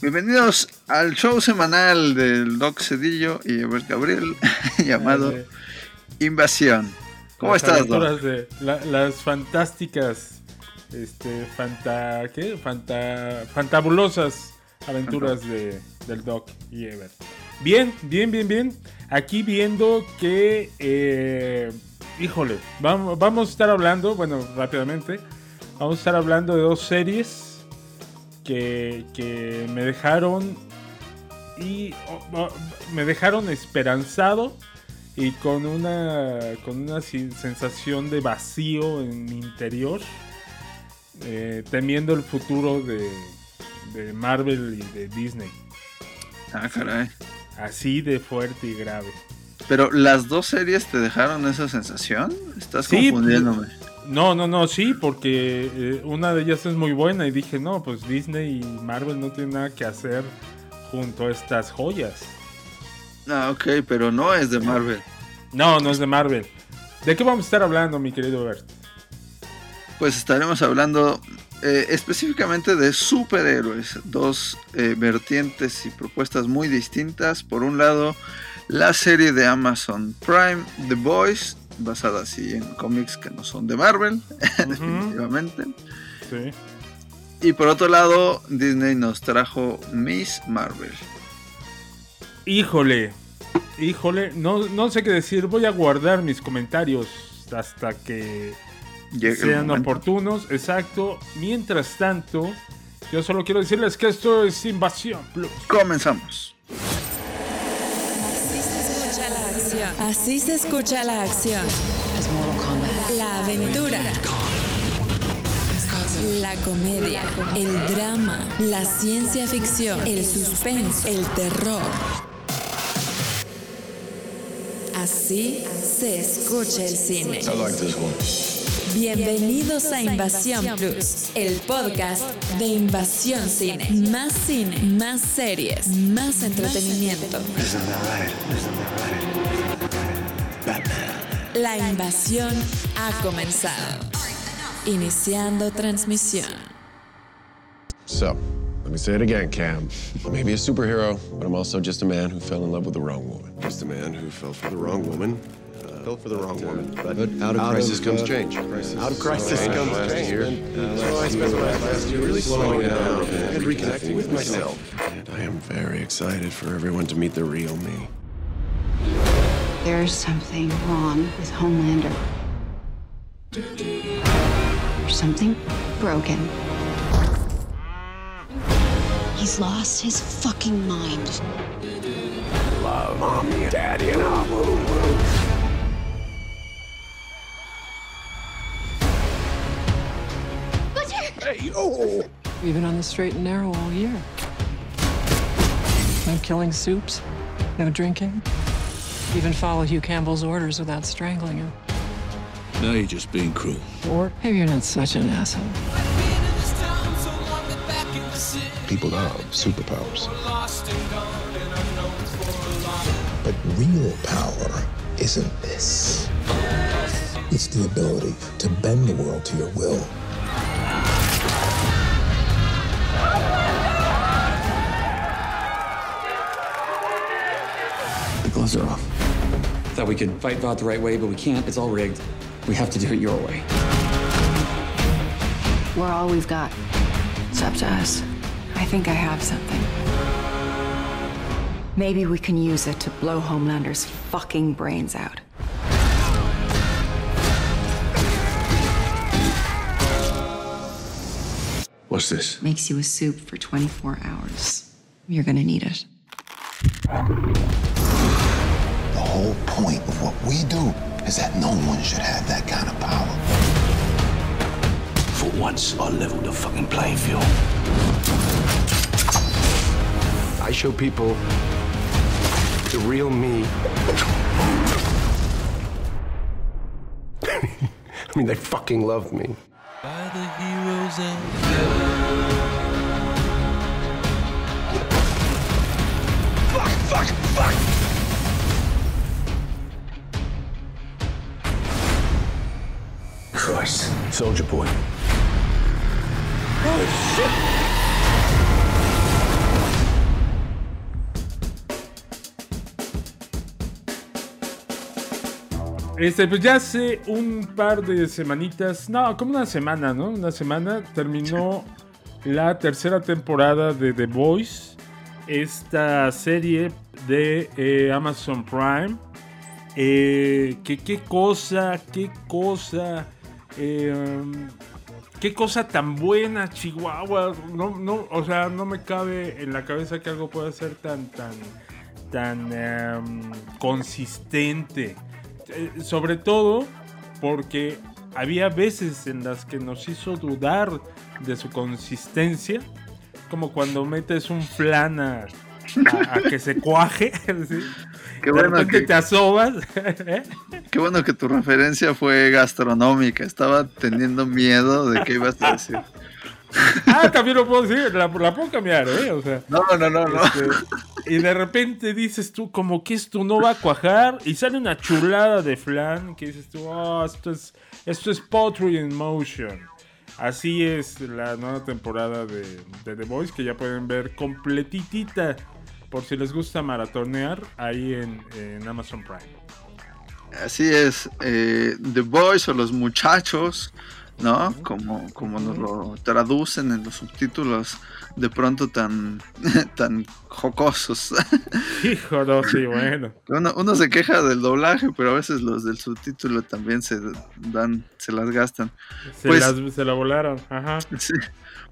Bienvenidos al show semanal del Doc Cedillo y Ebert Gabriel llamado Invasión. ¿Cómo Las estás, Doc? de la- las fantásticas, este, fanta, ¿qué? Fanta, fantabulosas aventuras de, del Doc y Ever. Bien, bien, bien, bien. Aquí viendo que, eh, híjole, vamos, vamos a estar hablando, bueno, rápidamente, vamos a estar hablando de dos series que, que me dejaron y oh, oh, me dejaron esperanzado y con una con una sensación de vacío en mi interior eh, temiendo el futuro de, de Marvel y de Disney Ah, caray. así de fuerte y grave Pero las dos series te dejaron esa sensación. Estás Sí, confundiéndome. No no no sí porque eh, una de ellas es muy buena y dije no pues Disney y Marvel no tienen nada que hacer junto a estas joyas Ah, ok, pero no es de Marvel. no no es de Marvel ¿de qué vamos a estar hablando mi querido Bert? Pues estaremos hablando eh, específicamente de superhéroes. Dos eh, vertientes y propuestas muy distintas. Por un lado, la serie de Amazon Prime, The Boys, basada así en cómics que no son de Marvel, definitivamente. Sí. Y por otro lado, Disney nos trajo Miss Marvel. Híjole, híjole, no, no sé qué decir. Voy a guardar mis comentarios hasta que sean oportunos. Exacto. Mientras tanto, yo solo quiero decirles que esto es Invasión Plus. Comenzamos. Así se escucha la acción. Así se escucha la acción. La aventura. La comedia, el drama, la ciencia ficción, el suspenso, el terror. Así se escucha el cine. Bienvenidos a Invasión Plus, el podcast de Invasión Cine. Más cine, más series, más entretenimiento. La invasión ha comenzado. Iniciando transmisión. So, let me say it again, Cam. I may be a superhero, but I'm also just a man who fell in love with the wrong woman. Just a man who fell for the wrong woman. Uh, fell for the wrong woman. But, out of crisis comes change. Out of crisis comes change. Year, so I spent the last year really slowing down and reconnecting with myself. And I am very excited for everyone to meet the real me. There's something wrong with Homelander. There's something broken. He's lost his fucking mind. Love, mommy, daddy, and Abu. We've been on the straight and narrow all year. No killing soups, no drinking. Even follow Hugh Campbell's orders without strangling him. Now you're just being cruel. Or maybe you're not such an asshole. People have superpowers. But real power isn't this. It's the ability to bend the world to your will. The gloves are off. Thought we could fight Vought the right way, but we can't. It's all rigged. We have to do it your way. We're all we've got. It's up to us. I think I have something. Maybe we can use it to blow Homelander's fucking brains out. What's this? Makes you a soup for 24 hours. You're gonna need it. The whole point of what we do is that no one should have that kind of power. For once, I'll level the fucking playing field. I show people the real me. I mean, they fucking love me. Christ. Soldier boy. Oh, este, pues ya hace un par de semanitas, no, como una semana, ¿no? Una semana terminó la tercera temporada de The Voice, esta serie de eh, Amazon Prime. Eh, que qué cosa, qué cosa eh, qué cosa tan buena, Chihuahua. No, no, o sea, no me cabe en la cabeza que algo pueda ser tan, tan, tan em, consistente. Eh, sobre todo porque había veces en las que nos hizo dudar de su consistencia, como cuando metes un flan a- a que se cuaje. ¿sí? Qué de bueno repente que- te asomas. ¿eh? Qué bueno que tu referencia fue gastronómica. Estaba teniendo miedo de qué ibas a decir. Ah, también lo puedo decir, la, la puedo cambiar, ¿eh? O sea, No, no, no, no. este, y de repente dices tú, como que esto no va a cuajar, y sale una chulada de flan que dices tú, oh, esto es, esto es Pottery in Motion. Así es la nueva temporada de, de The Voice, que ya pueden ver completitita, por si les gusta maratonear, ahí en, en Amazon Prime. Así es. eh, The Boys o los muchachos, ¿no? Como, como nos lo traducen en los subtítulos de pronto tan, tan jocosos. Hijo, no, sí, bueno. Uno, uno se queja del doblaje, pero a veces los del subtítulo también se dan, se las gastan. Se, Pues- las- se la volaron, ajá. Sí.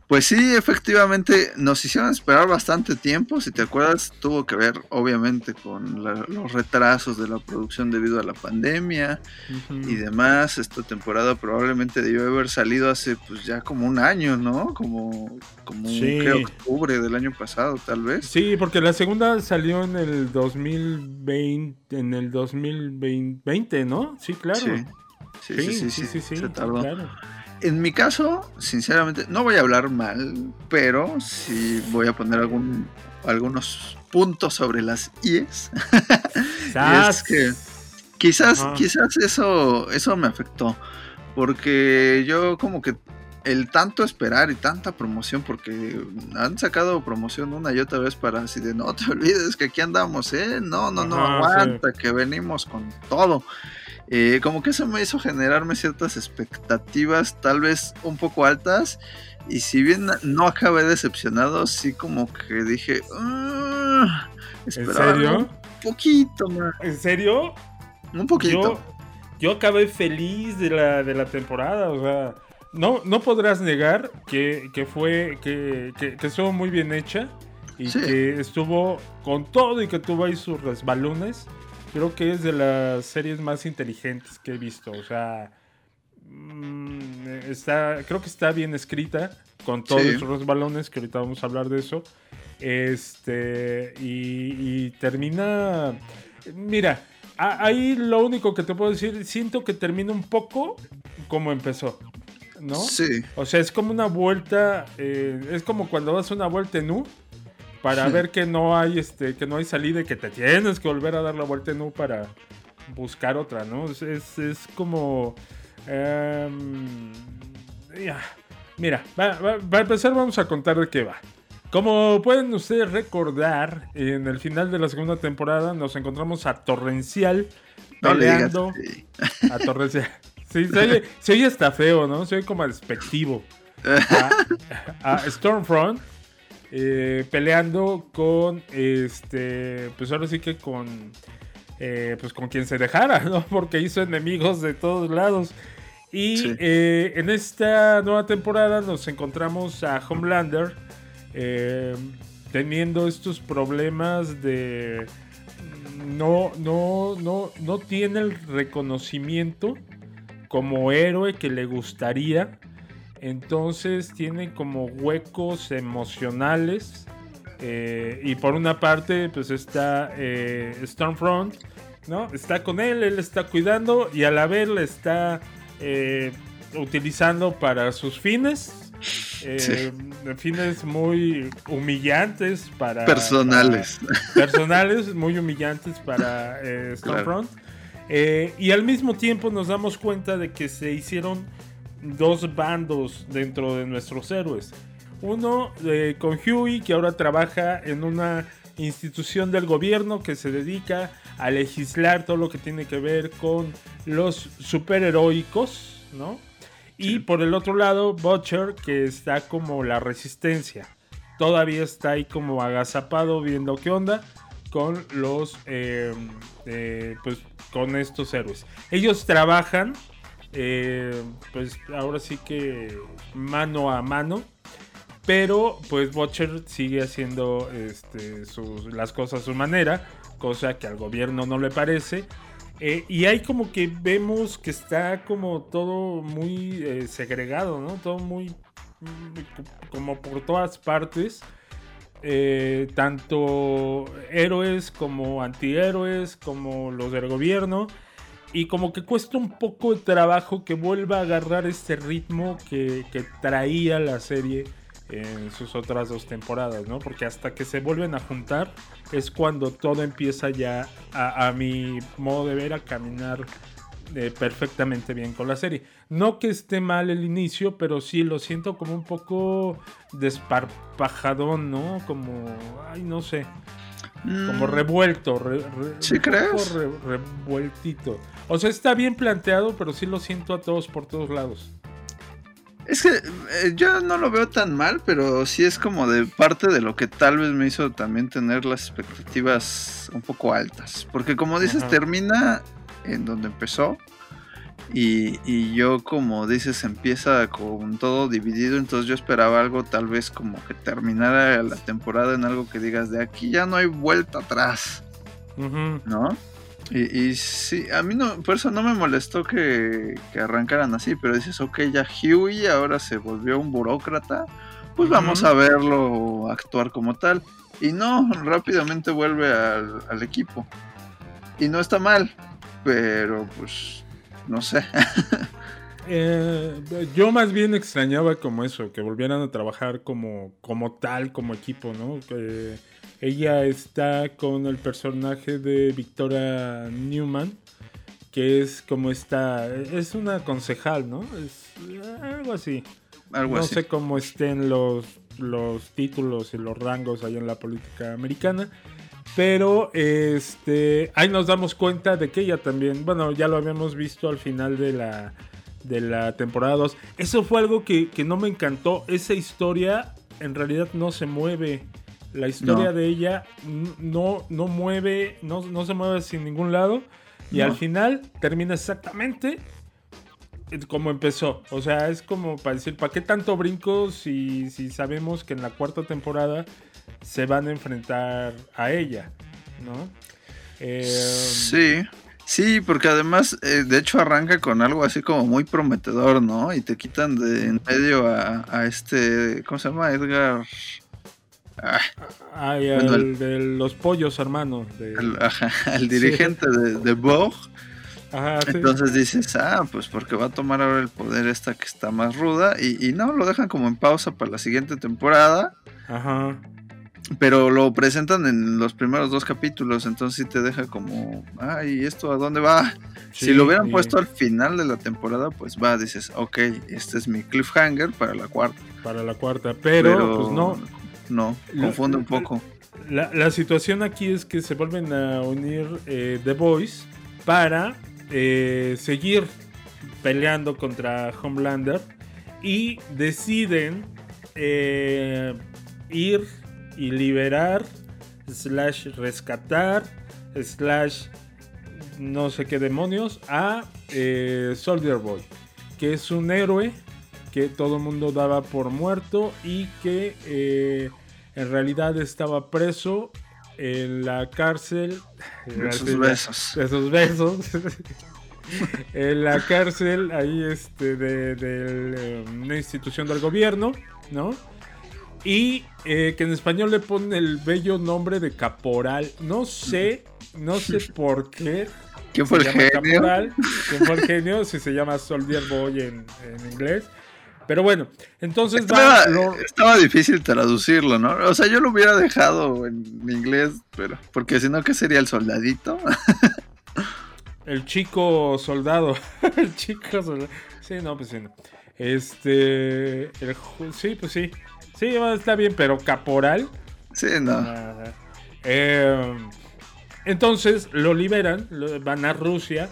Pues sí, efectivamente, nos hicieron esperar bastante tiempo. Si te acuerdas, tuvo que ver, obviamente, con la- los retrasos de la producción debido a la pandemia y demás. Esta temporada probablemente debió haber salido hace, pues ya como un año, ¿no? Como, como Sí. octubre del año pasado, tal vez. Sí, porque la segunda salió en el 2020, en el 2020, ¿no? Sí, claro. Sí. Sí, sí, sí, sí, se tardó. claro. En mi caso, sinceramente, no voy a hablar mal, pero sí voy a poner algún, algunos puntos sobre las IES. y es que quizás, Ajá. quizás eso, eso me afectó. Porque yo como que el tanto esperar y tanta promoción, porque han sacado promoción una y otra vez para así de no te olvides que aquí andamos, ¿eh? No, no, no, Ajá, aguanta, que venimos con todo. Eh, como que eso me hizo generarme ciertas expectativas, tal vez un poco altas. Y si bien no acabé decepcionado, sí como que dije, "Ah, ¿En esperaba serio? un poquito más, ¿En serio? un poquito. Yo, yo acabé feliz de la, de la temporada, o sea, no, no podrás negar que, que fue, que, que, que estuvo muy bien hecha y Sí. que estuvo con todo y que tuvo ahí sus resbalones. Creo que es de las series más inteligentes que he visto, o sea, mm, está, creo que está bien escrita con todos Sí. esos resbalones, que ahorita vamos a hablar de eso. Este, y, y termina. Mira, a- ahí lo único que te puedo decir, siento que termina un poco como empezó, ¿no? Sí, O sea, es como una vuelta, eh, es como cuando das una vuelta en U para ver que no hay, este, que no hay salida y que te tienes que volver a dar la vuelta en U para buscar otra, ¿no? Es, es, es como, em, mira, va- empezar vamos a contar de qué va. Como pueden ustedes recordar, en el final de la segunda temporada nos encontramos a Torrencial no le digas. peleando sí. a Torrencial. Sí, se oye, se oye hasta feo, ¿no? Se oye como despectivo. A, a Stormfront eh, peleando con este. Pues ahora sí que con. eh, pues con quien se dejara, ¿no? Porque hizo enemigos de todos lados. Y Sí. eh, en esta nueva temporada nos encontramos a Homelander teniendo estos problemas de no, no, no, no tiene el reconocimiento como héroe que le gustaría. Entonces tiene como huecos emocionales. eh, y por una parte, pues está eh, Stormfront, ¿no? Está con él, él está cuidando y a la vez le está eh, utilizando para sus fines. Fines muy humillantes para... Personales. para- personales muy humillantes para Stormfront. Y al mismo tiempo nos damos cuenta de que se hicieron dos bandos dentro de nuestros héroes. Uno eh, con Huey, que ahora trabaja en una institución del gobierno que se dedica a legislar todo lo que tiene que ver con los superheroicos, ¿no? Y por el otro lado, Butcher, que está como la resistencia. Todavía está ahí como agazapado viendo qué onda con los, eh, eh, pues con estos héroes. Ellos trabajan, eh, pues ahora sí que mano a mano. Pero pues Butcher sigue haciendo este, sus, las cosas a su manera, cosa que al gobierno no le parece. Eh, y hay como que vemos que está como todo muy eh, segregado, ¿no? Todo muy mm, como por todas partes. Tanto héroes como antihéroes, como los del gobierno. Y como que cuesta un poco de trabajo que vuelva a agarrar este ritmo que, que traía la serie en sus otras dos temporadas, ¿no? Porque hasta que se vuelven a juntar es cuando todo empieza ya a, a mi modo de ver a caminar eh, perfectamente bien con la serie. No que esté mal el inicio, pero sí lo siento como un poco desparpajadón, ¿no? Como, ay, no sé. Como Mm, revuelto. re- re- ¿Sí un crees? poco re- revueltito. O sea, está bien planteado, pero sí lo siento a todos por todos lados. Es que eh, yo no lo veo tan mal, pero sí es como de parte de lo que tal vez me hizo también tener las expectativas un poco altas. Porque como dices, Ajá. termina en donde empezó. Y, y yo, como dices, empieza con todo dividido. Entonces yo esperaba algo tal vez como que terminara la temporada en algo que digas, de aquí ya no hay vuelta atrás. ¿no? Y, y sí, a mí no, por eso no me molestó que, que arrancaran así, pero dices, ok, ya Huey ahora se volvió un burócrata, pues vamos a verlo actuar como tal. Y no, rápidamente vuelve al, al equipo. Y no está mal, pero pues, no sé. Eh, yo más bien extrañaba como eso, que volvieran a trabajar como, como tal, como equipo, ¿no? Que ella está con el personaje de Victoria Newman, que es como esta, es una concejal, ¿no? Es algo así. Algo no así. sé cómo estén los, los títulos y los rangos ahí en la política americana. Pero este ahí nos damos cuenta de que ella también, bueno, ya lo habíamos visto al final de la, de la temporada 2. Eso fue algo que, que no me encantó. Esa historia en realidad no se mueve. La historia No. de ella no, no mueve, no, no se mueve sin ningún lado. Y No. al final termina exactamente eh, como empezó. O sea, es como para decir, ¿para qué tanto brinco si, si sabemos que en la cuarta temporada se van a enfrentar a ella? ¿No? Eh, Sí, sí, porque además, eh, de hecho, arranca con algo así como muy prometedor, ¿no? Y te quitan de en medio a, a este, ¿cómo se llama? Edgar. Ah, bueno, el el- de los pollos, hermano. de- ajá, el dirigente de, de Vogue. Ajá, sí. Entonces dices, ah, pues porque va a tomar ahora el poder esta que está más ruda. Y, y no, lo dejan como en pausa para la siguiente temporada. Ajá. Pero lo presentan en los primeros dos capítulos. Entonces sí te deja como, ay, ¿y esto a dónde va? si lo hubieran puesto al final de la temporada, pues va, dices, ok, este es mi cliffhanger para la cuarta. Para la cuarta. Pero, pues no. No, confunde un poco. La, la situación aquí es que se vuelven a unir eh, The Boys para eh, seguir peleando contra Homelander y deciden eh, ir y liberar, slash rescatar, slash no sé qué demonios, a Soldier Boy, que es un héroe que todo el mundo daba por muerto y que eh, en realidad estaba preso en la cárcel. De sus besos. De sus besos. en la cárcel ahí este, de, de, eh, una institución del gobierno, ¿no? Y eh, que en español le ponen el bello nombre de caporal. No sé, no sé por qué. ¿Quién fue el genio? Caporal, ¿Quién fue el genio? Si se llama Soldier Boy en, en inglés. Pero bueno, entonces Estaba, va. lo- estaba difícil traducirlo, ¿no? O sea, yo lo hubiera dejado en inglés, pero porque si no, ¿qué sería el soldadito? El chico soldado. el chico soldado. Sí, no, pues sí. no. Este. el sí, pues sí. Sí, está bien, pero caporal. Sí, no. Ajá. Eh, entonces lo liberan, lo- van a Rusia,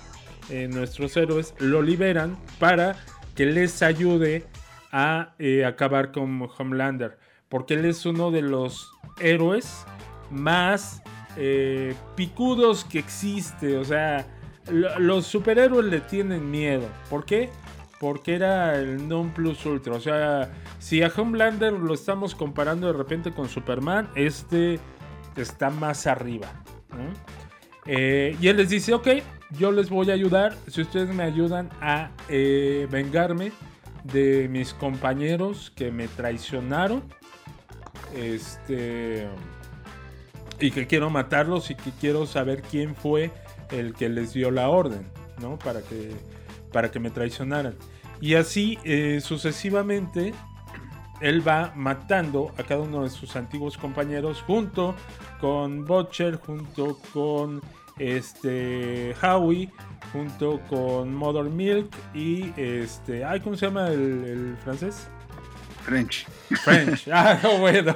eh, nuestros héroes lo liberan para que les ayude a eh, acabar con Homelander. Porque él es uno de los héroes más eh, picudos que existe. O sea, lo- los superhéroes le tienen miedo. ¿Por qué? Porque era el non plus ultra. O sea, si a Homelander lo estamos comparando de repente con Superman, este está más arriba. Eh, y él les dice, ok, yo les voy a ayudar si ustedes me ayudan a vengarme de mis compañeros que me traicionaron. Este. Y que quiero matarlos y que quiero saber quién fue el que les dio la orden, ¿no? Para que, para que me traicionaran. Y así eh, sucesivamente, él va matando a cada uno de sus antiguos compañeros junto con Butcher, junto con este Howie, junto con Mother Milk y este, ay, ¿cómo se llama el, el francés? French. French. Ah, no, bueno.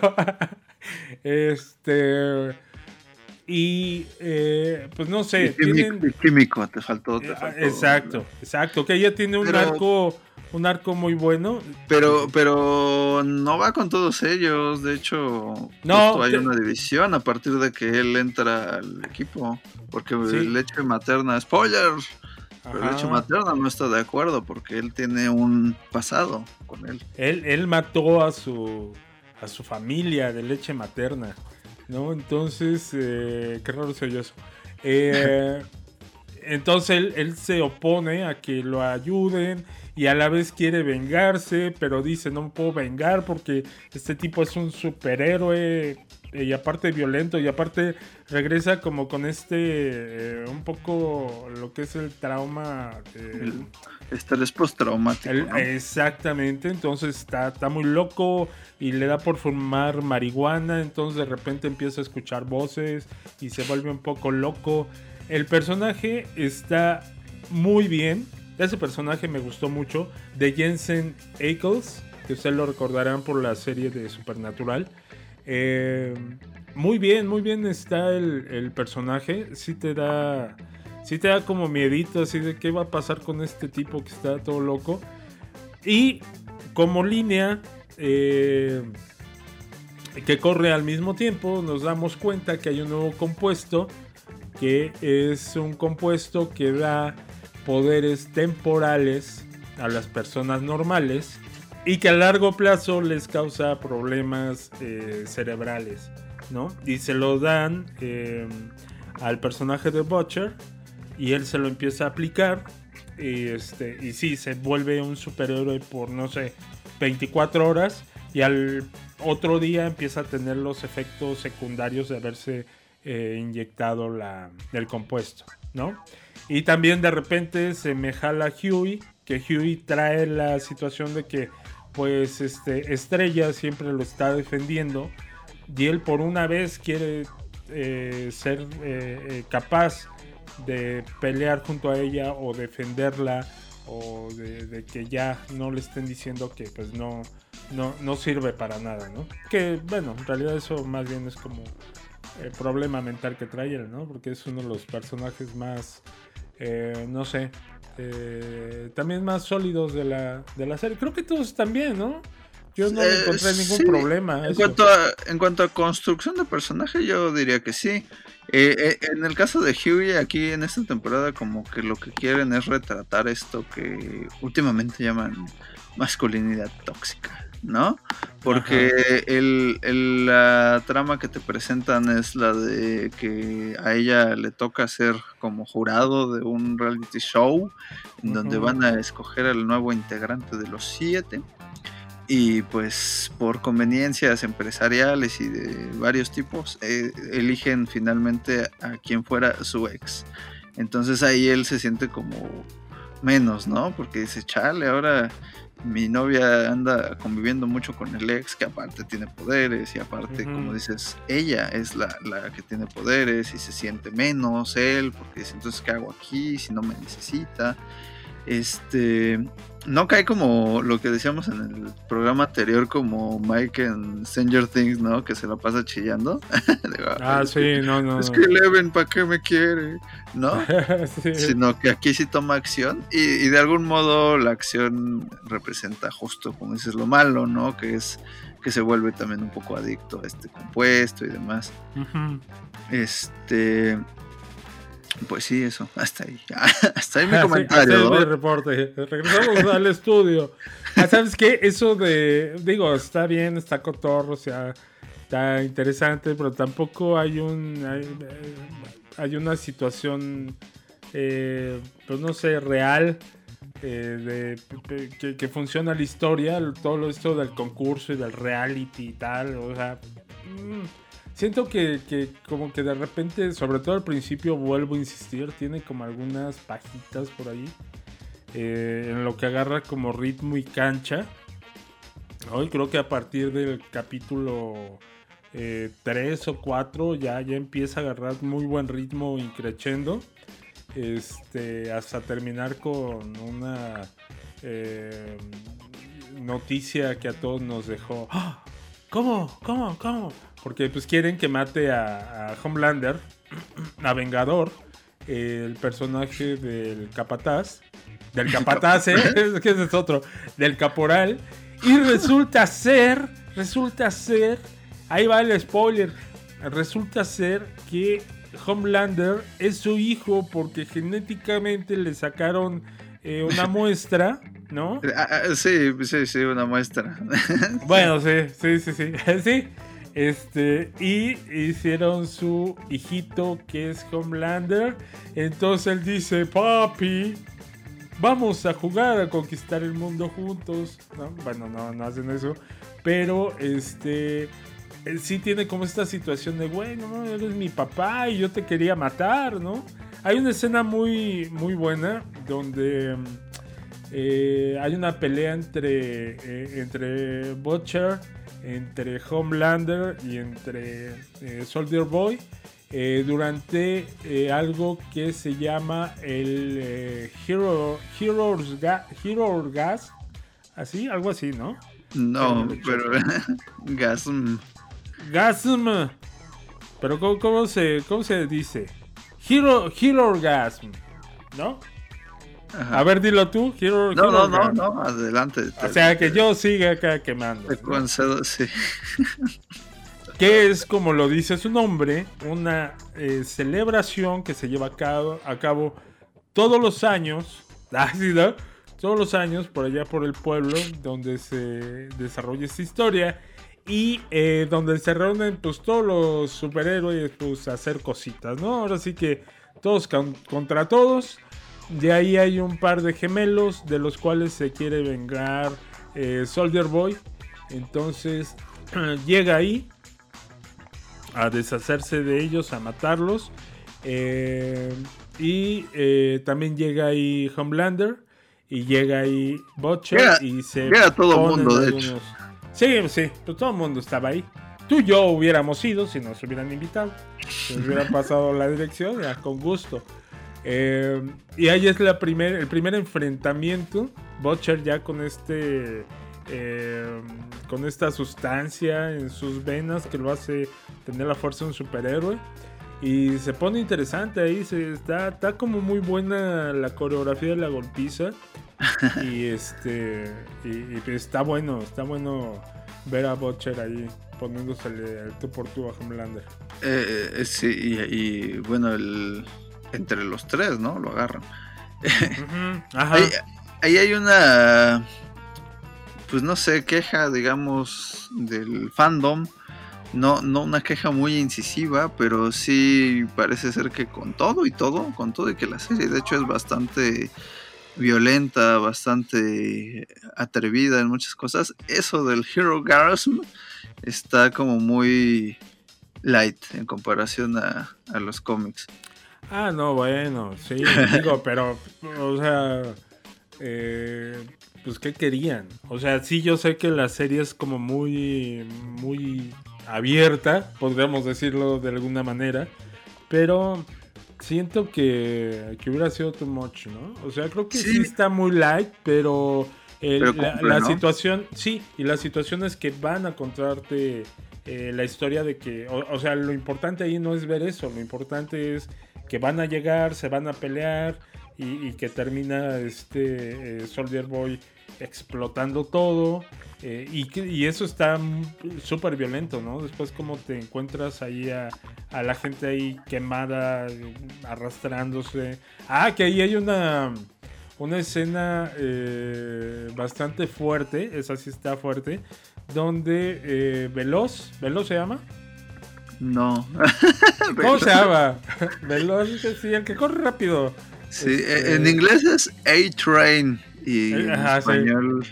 Este y eh, pues no sé, Y químico, tienen y químico, te faltó. Te eh, faltó. exacto, exacto, que ella tiene un Pero- arco un arco muy bueno. Pero, pero no va con todos ellos. De hecho, No, hay te- una división a partir de que él entra al equipo. Porque Sí. leche materna, spoiler. Pero leche materna no está de acuerdo porque él tiene un pasado con él. Él, él mató a su, a su familia de leche materna, ¿no? Entonces, eh, qué raro se oyó eso. Eh, entonces él, él se opone a que lo ayuden y a la vez quiere vengarse, pero dice, no me puedo vengar porque este tipo es un superhéroe eh, y aparte violento y aparte regresa como con este, eh, un poco lo que es el trauma. eh, El estrés postraumático. el- ¿no? Exactamente, entonces está, está muy loco y le da por fumar marihuana, entonces de repente empieza a escuchar voces y se vuelve un poco loco. El personaje está muy bien, ese personaje me gustó mucho, de Jensen Ackles, que ustedes lo recordarán por la serie de Supernatural. Eh, muy bien, muy bien está el, personaje, sí te da... Sí te da como miedito así de qué va a pasar con este tipo que está todo loco. Y como línea eh, que corre al mismo tiempo, nos damos cuenta que hay un nuevo compuesto que es un compuesto que da poderes temporales a las personas normales y que a largo plazo les causa problemas eh, cerebrales, ¿no? Y se lo dan eh, al personaje de Butcher y él se lo empieza a aplicar y este y sí se vuelve un superhéroe por no sé 24 horas y al otro día empieza a tener los efectos secundarios de haberse eh, inyectado la, el compuesto, ¿no? Y también de repente se me jala Huey, que Huey trae la situación de que pues este Estrella siempre lo está defendiendo y él por una vez quiere eh, ser eh, eh, capaz de pelear junto a ella o defenderla o de, de que ya no le estén diciendo que pues no, no, no sirve para nada, ¿no? Que bueno, en realidad eso más bien es como el problema mental que trae él, ¿no? Porque es uno de los personajes más, eh, no sé, eh, también más sólidos de la, de la serie. Creo que todos también, ¿no? Yo no Eh, encontré ningún sí. problema. En cuanto, a, en cuanto a construcción de personaje, yo diría que sí. Eh, eh, en el caso de Huey, aquí en esta temporada, como que lo que quieren es retratar esto que últimamente llaman masculinidad tóxica, ¿no? Porque el, el- la trama que te presentan es la de que a ella le toca ser como jurado de un reality show, en donde van a escoger al nuevo integrante de los siete y pues por conveniencias empresariales y de varios tipos eh, eligen finalmente a quien fuera su ex. Entonces ahí él se siente como menos, ¿no? Porque dice, chale, ahora mi novia anda conviviendo mucho con el ex que aparte tiene poderes y aparte, como dices, ella es la, la que tiene poderes y se siente menos él porque dice, entonces, ¿qué hago aquí si no me necesita? Este no cae como lo que decíamos en el programa anterior, como Mike en Stranger Things, ¿no? Que se la pasa chillando. ah, sí, no, no. Es que Eleven, ¿para qué me quiere? ¿No? sí. Sino que aquí sí toma acción y, y, de algún modo la acción representa justo, como dices, lo malo, ¿no? Que es que se vuelve también un poco adicto a este compuesto y demás. Uh -huh. Este. Pues sí, eso, hasta ahí. hasta ahí mi comentario. Hasta reporte. Regresamos al estudio. Ah, ¿Sabes qué? Eso de. Digo, está bien, está cotorro, o sea, está interesante, pero tampoco hay un. Hay, hay una situación. Eh, pues no sé, real. Eh, de, que, que, funciona la historia, todo esto del concurso y del reality y tal, o sea, mmm, siento que, que, como que de repente, sobre todo al principio, vuelvo a insistir, tiene como algunas pajitas por ahí, eh, en lo que agarra como ritmo y cancha. Hoy creo que a partir del capítulo 3 eh, o 4 ya, ya empieza a agarrar muy buen ritmo y creciendo este, hasta terminar con una eh, noticia que a todos nos dejó. ¡Ah! ¿Cómo? ¿Cómo? ¿Cómo? Porque pues quieren que mate a, a Homelander, a Vengador, el personaje del capataz. Del capataz, ¿eh? que ese es otro. Del caporal. Y resulta ser, resulta ser, ahí va el spoiler, resulta ser que Homelander es su hijo porque genéticamente le sacaron eh, una muestra, ¿no? Sí, sí, sí, una muestra. Bueno, sí, sí, sí, sí. sí. Este, y hicieron su hijito que es Homelander. Entonces él dice, papi, vamos a jugar a conquistar el mundo juntos. ¿No? Bueno, no, hacen eso. Pero este sí tiene como esta situación de, bueno, ¿no? eres mi papá y yo te quería matar, ¿no? Hay una escena muy, muy buena donde eh, hay una pelea entre, eh, entre Butcher, entre Homelander y entre eh, Soldier Boy durante algo que se llama el Hero, Heroes, Ga Hero Gas, así, algo así, ¿no? No, pero Gasm. Gasm. Pero ¿cómo, cómo, se, ¿cómo se dice? Hero, Hero Orgasm. ¿No? Ajá. A ver, dilo tú. Hero, no, Hero no, no, no, adelante. O sea, que yo siga acá quemando. Te concedo, sí. Que es, como lo dice su nombre, una eh, celebración que se lleva a cabo, a cabo todos los años. Así, ¿no? Todos los años por allá por el pueblo donde se desarrolla esta historia y eh, donde se reúnen pues todos los superhéroes pues a hacer cositas, ¿no? Ahora sí que todos con, contra todos. De ahí hay un par de gemelos de los cuales se quiere vengar eh, Soldier Boy. Entonces llega ahí a deshacerse de ellos, a matarlos. Eh, y eh, también llega ahí Homelander. Y llega ahí Butcher. Llega, y se llega todo el mundo, de hecho. Sí, sí, pues todo el mundo estaba ahí. Tú y yo hubiéramos ido si nos hubieran invitado. Si nos hubieran pasado la dirección, ya con gusto. Eh, y ahí es la primer, el primer enfrentamiento. Butcher ya con este. Eh, con esta sustancia en sus venas que lo hace tener la fuerza de un superhéroe. Y se pone interesante ahí. Se, está, está como muy buena la coreografía de la golpiza. y este. Y, y, está bueno, está bueno ver a Butcher ahí poniéndosele el tú por tú a Homelander. Eh, eh, sí, y, y, bueno, el, entre los tres, ¿no? Lo agarran. Uh -huh. Ajá. Ahí, ahí, hay una. Pues no sé, queja, digamos, del fandom. No, no una queja muy incisiva, pero sí parece ser que con todo y todo, con todo y que la serie de hecho es bastante violenta, bastante atrevida en muchas cosas. Eso del Hero Gasm está como muy light en comparación a, a los cómics. Ah, no, bueno, sí, digo, pero, o sea, eh, pues, ¿qué querían? O sea, sí, yo sé que la serie es como muy, muy abierta, podríamos decirlo de alguna manera, pero siento que, que hubiera sido too much, ¿no? O sea, creo que sí, Sí. está muy light, pero, el- Pero la, cumple, la ¿no? situación, sí, y la situación es que van a contarte eh, la historia de que, o, o sea, lo importante ahí no es ver eso, lo importante es que van a llegar, se van a pelear y, que termina este eh, Soldier Boy explotando todo. eh, y, y eso está súper violento, ¿no? Después como te encuentras ahí a, la gente ahí quemada, arrastrándose. Ah, que ahí hay una, una escena eh, bastante fuerte, esa sí está fuerte, donde eh, Veloz, ¿Veloz se llama? No. ¿Cómo se llama? Veloz, sí, el que corre rápido. Sí, Este- en inglés es A-Train y Eh, en ajá, sí. español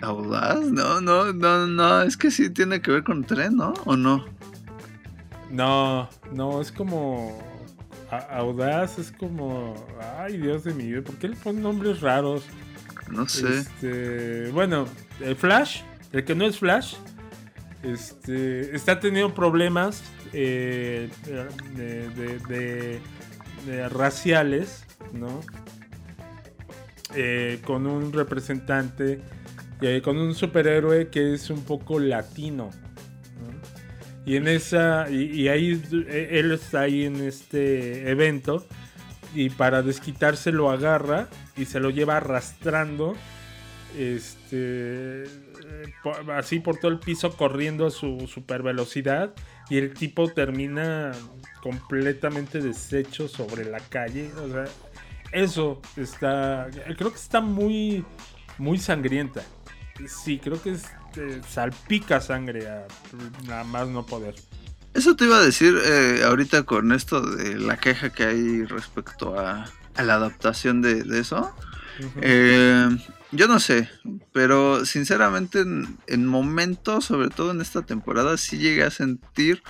Audaz, no, no, no, no, es que sí tiene que ver con tren, ¿no? ¿O no? No, no, es como. Audaz es como. Ay, Dios de mi vida, ¿por qué le ponen nombres raros? No sé. Este, bueno, el Flash, el que no es Flash, este, está teniendo problemas eh, de, de- de- de raciales, ¿no? Eh, con un representante, eh, con un superhéroe que es un poco latino. ¿no? Y en esa, y, ahí eh, él está ahí en este evento y para desquitarse lo agarra y se lo lleva arrastrando este así por todo el piso corriendo a su super velocidad y el tipo termina completamente deshecho sobre la calle. O sea eso está creo que está muy muy sangrienta. Sí creo que es, eh, salpica sangre a nada más no poder. Eso te iba a decir eh, ahorita con esto de la queja que hay respecto a, a la adaptación de, de eso. Eh, yo no sé, pero sinceramente en, en momentos, sobre todo en esta temporada, sí llegué a sentir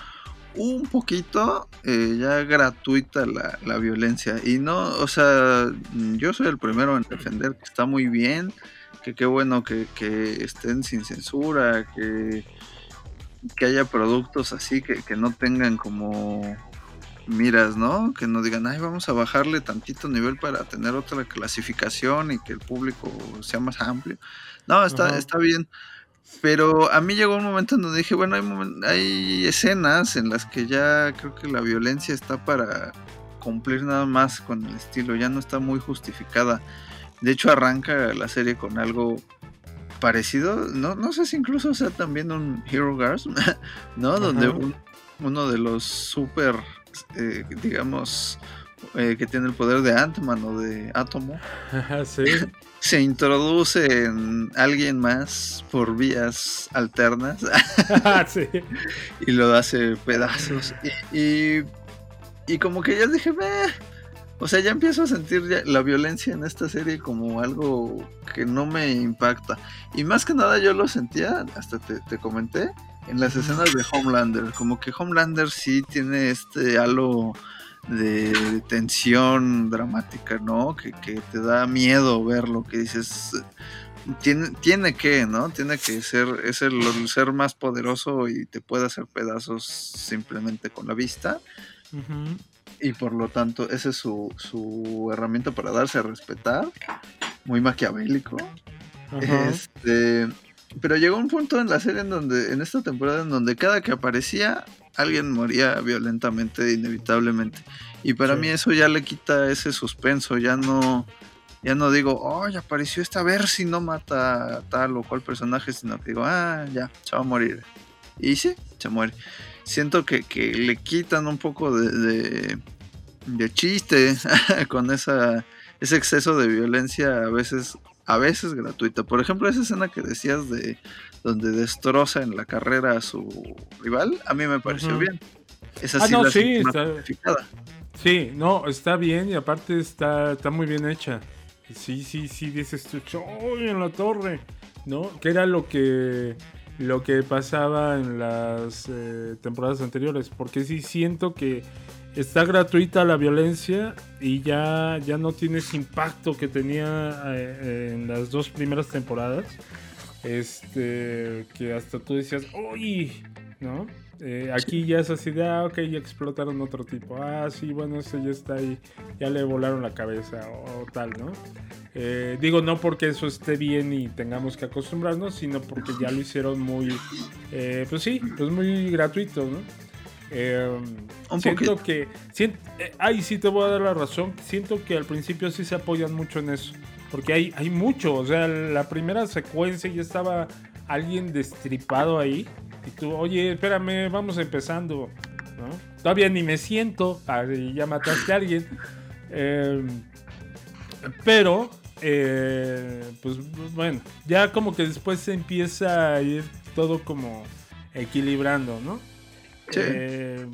un poquito eh, ya gratuita la, la violencia. Y no, o sea, yo soy el primero en defender que está muy bien, que qué bueno que, que estén sin censura, que, que haya productos así que, que no tengan como miras, ¿no? Que no digan, ay, vamos a bajarle tantito nivel para tener otra clasificación y que el público sea más amplio. No, está, Ajá. está bien. Pero a mí llegó un momento en donde dije, bueno, hay, hay escenas en las que ya creo que la violencia está para cumplir nada más con el estilo, ya no está muy justificada. De hecho, arranca la serie con algo parecido, no, no sé si incluso sea también un Hero Girls, ¿no? Donde un- uno de los super, eh, digamos, eh, que tiene el poder de Ant-Man o de Átomo, sí se introduce en alguien más por vías alternas sí y lo hace pedazos. Y, y, y como que ya dije, "Meh". o sea, ya empiezo a sentir ya la violencia en esta serie como algo que no me impacta. Y más que nada yo lo sentía, hasta te, te comenté, en las escenas de Homelander. Como que Homelander sí tiene este halo de tensión dramática, ¿no? Que, que te da miedo verlo, que dices, tiene, tiene que, ¿no? Tiene que ser, es el, el ser más poderoso y te puede hacer pedazos simplemente con la vista. Y por lo tanto, esa es su, su herramienta para darse a respetar. Muy maquiavélico. Este, pero llegó un punto en la serie en donde, en esta temporada, en donde cada que aparecía, alguien moría violentamente, inevitablemente. Y para Sí. mí eso ya le quita ese suspenso, ya no, ya no digo, oh, ya apareció esta, a ver si no mata a tal o cual personaje, sino que digo, ah, ya, se va a morir. Y sí, se muere. Siento que, que le quitan un poco de, de, de chiste con esa, ese exceso de violencia a veces a veces gratuita. Por ejemplo, esa escena que decías de donde destroza en la carrera a su rival, a mí me pareció bien. Esa Ah, sí no, la sí, está-. Sí, no, está bien y aparte está, está muy bien hecha. Sí, sí, sí, dices tú, "Choy, en la torre! ¿No? Que era lo que lo que pasaba en las eh, temporadas anteriores. Porque sí siento que está gratuita la violencia y ya, ya no tiene ese impacto que tenía eh, en las dos primeras temporadas. Este, que hasta tú decías, ¡Uy! ¿No? Eh, aquí ya es así de, ah, ok, ya explotaron otro tipo. Ah, sí, bueno, ese ya está ahí. Ya le volaron la cabeza o, tal, ¿no? Eh, digo, no porque eso esté bien y tengamos que acostumbrarnos, sino porque ya lo hicieron muy, eh, pues sí, pues muy gratuito, ¿no? Eh, siento que. Siento, eh, ay, sí te voy a dar la razón. Siento que al principio sí se apoyan mucho en eso. Porque hay, hay mucho. O sea, la primera secuencia ya estaba alguien destripado ahí. Y tú, oye, espérame, vamos empezando. ¿no? Todavía ni me siento. ah, y ya mataste a alguien. Eh, pero, eh, pues bueno, ya como que después se empieza a ir todo como equilibrando, ¿no? Sí. Eh,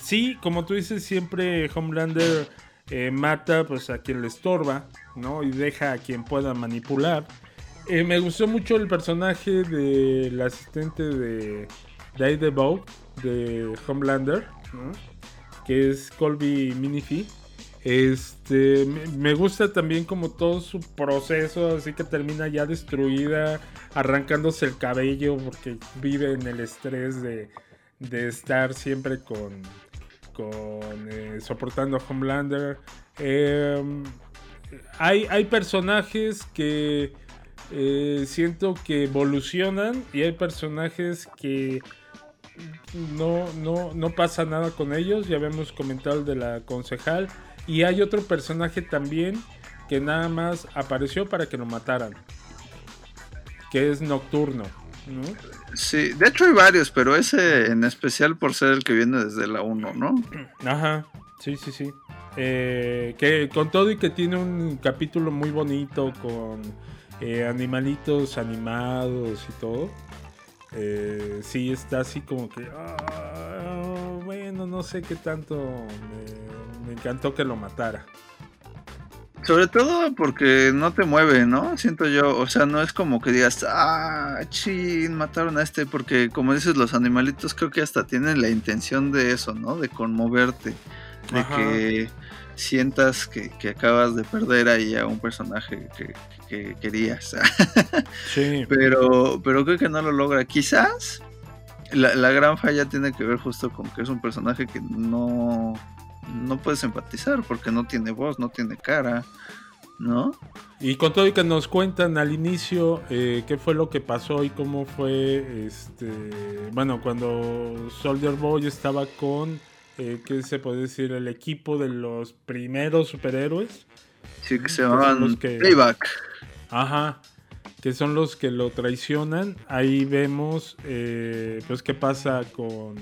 sí, como tú dices, siempre Homelander eh, mata pues a quien le estorba, ¿no? Y deja a quien pueda manipular. Eh, me gustó mucho el personaje del asistente de Daredevil, de Homelander, que es Colby Minifee. Este, me gusta también como todo su proceso, así que termina ya destruida, arrancándose el cabello porque vive en el estrés de, de estar siempre con, con eh, soportando a Homelander. Eh, hay, hay personajes que eh, siento que evolucionan y hay personajes que no, no, no pasa nada con ellos. Ya habíamos comentado el de la concejal. Y hay otro personaje también que nada más apareció para que lo mataran. Que es Nocturno. ¿no? Sí, de hecho hay varios, pero ese en especial por ser el que viene desde la 1, ¿no? Ajá, sí, sí, sí. Eh, que con todo y que tiene un capítulo muy bonito con eh, animalitos animados y todo. eh, sí, está así como que. ah, bueno, no sé qué tanto. Me, me encantó que lo matara. Sobre todo porque no te mueve, ¿no? Siento yo, o sea, no es como que digas, ah, chin, mataron a este, porque como dices, los animalitos creo que hasta tienen la intención de eso, ¿no? De conmoverte, de Ajá. que sientas que, que acabas de perder ahí a un personaje que, que querías. Sí. pero, pero creo que no lo logra. Quizás la, la gran falla tiene que ver justo con que es un personaje que no, no puedes empatizar porque no tiene voz, no tiene cara, ¿no? Y con todo y que nos cuentan al inicio eh, qué fue lo que pasó y cómo fue, este, bueno, cuando Soldier Boy estaba con, eh, ¿qué se puede decir? El equipo de los primeros superhéroes. Sí, que se llamaban que- Playback. Ajá. Que son los que lo traicionan. Ahí vemos, eh, pues, qué pasa con,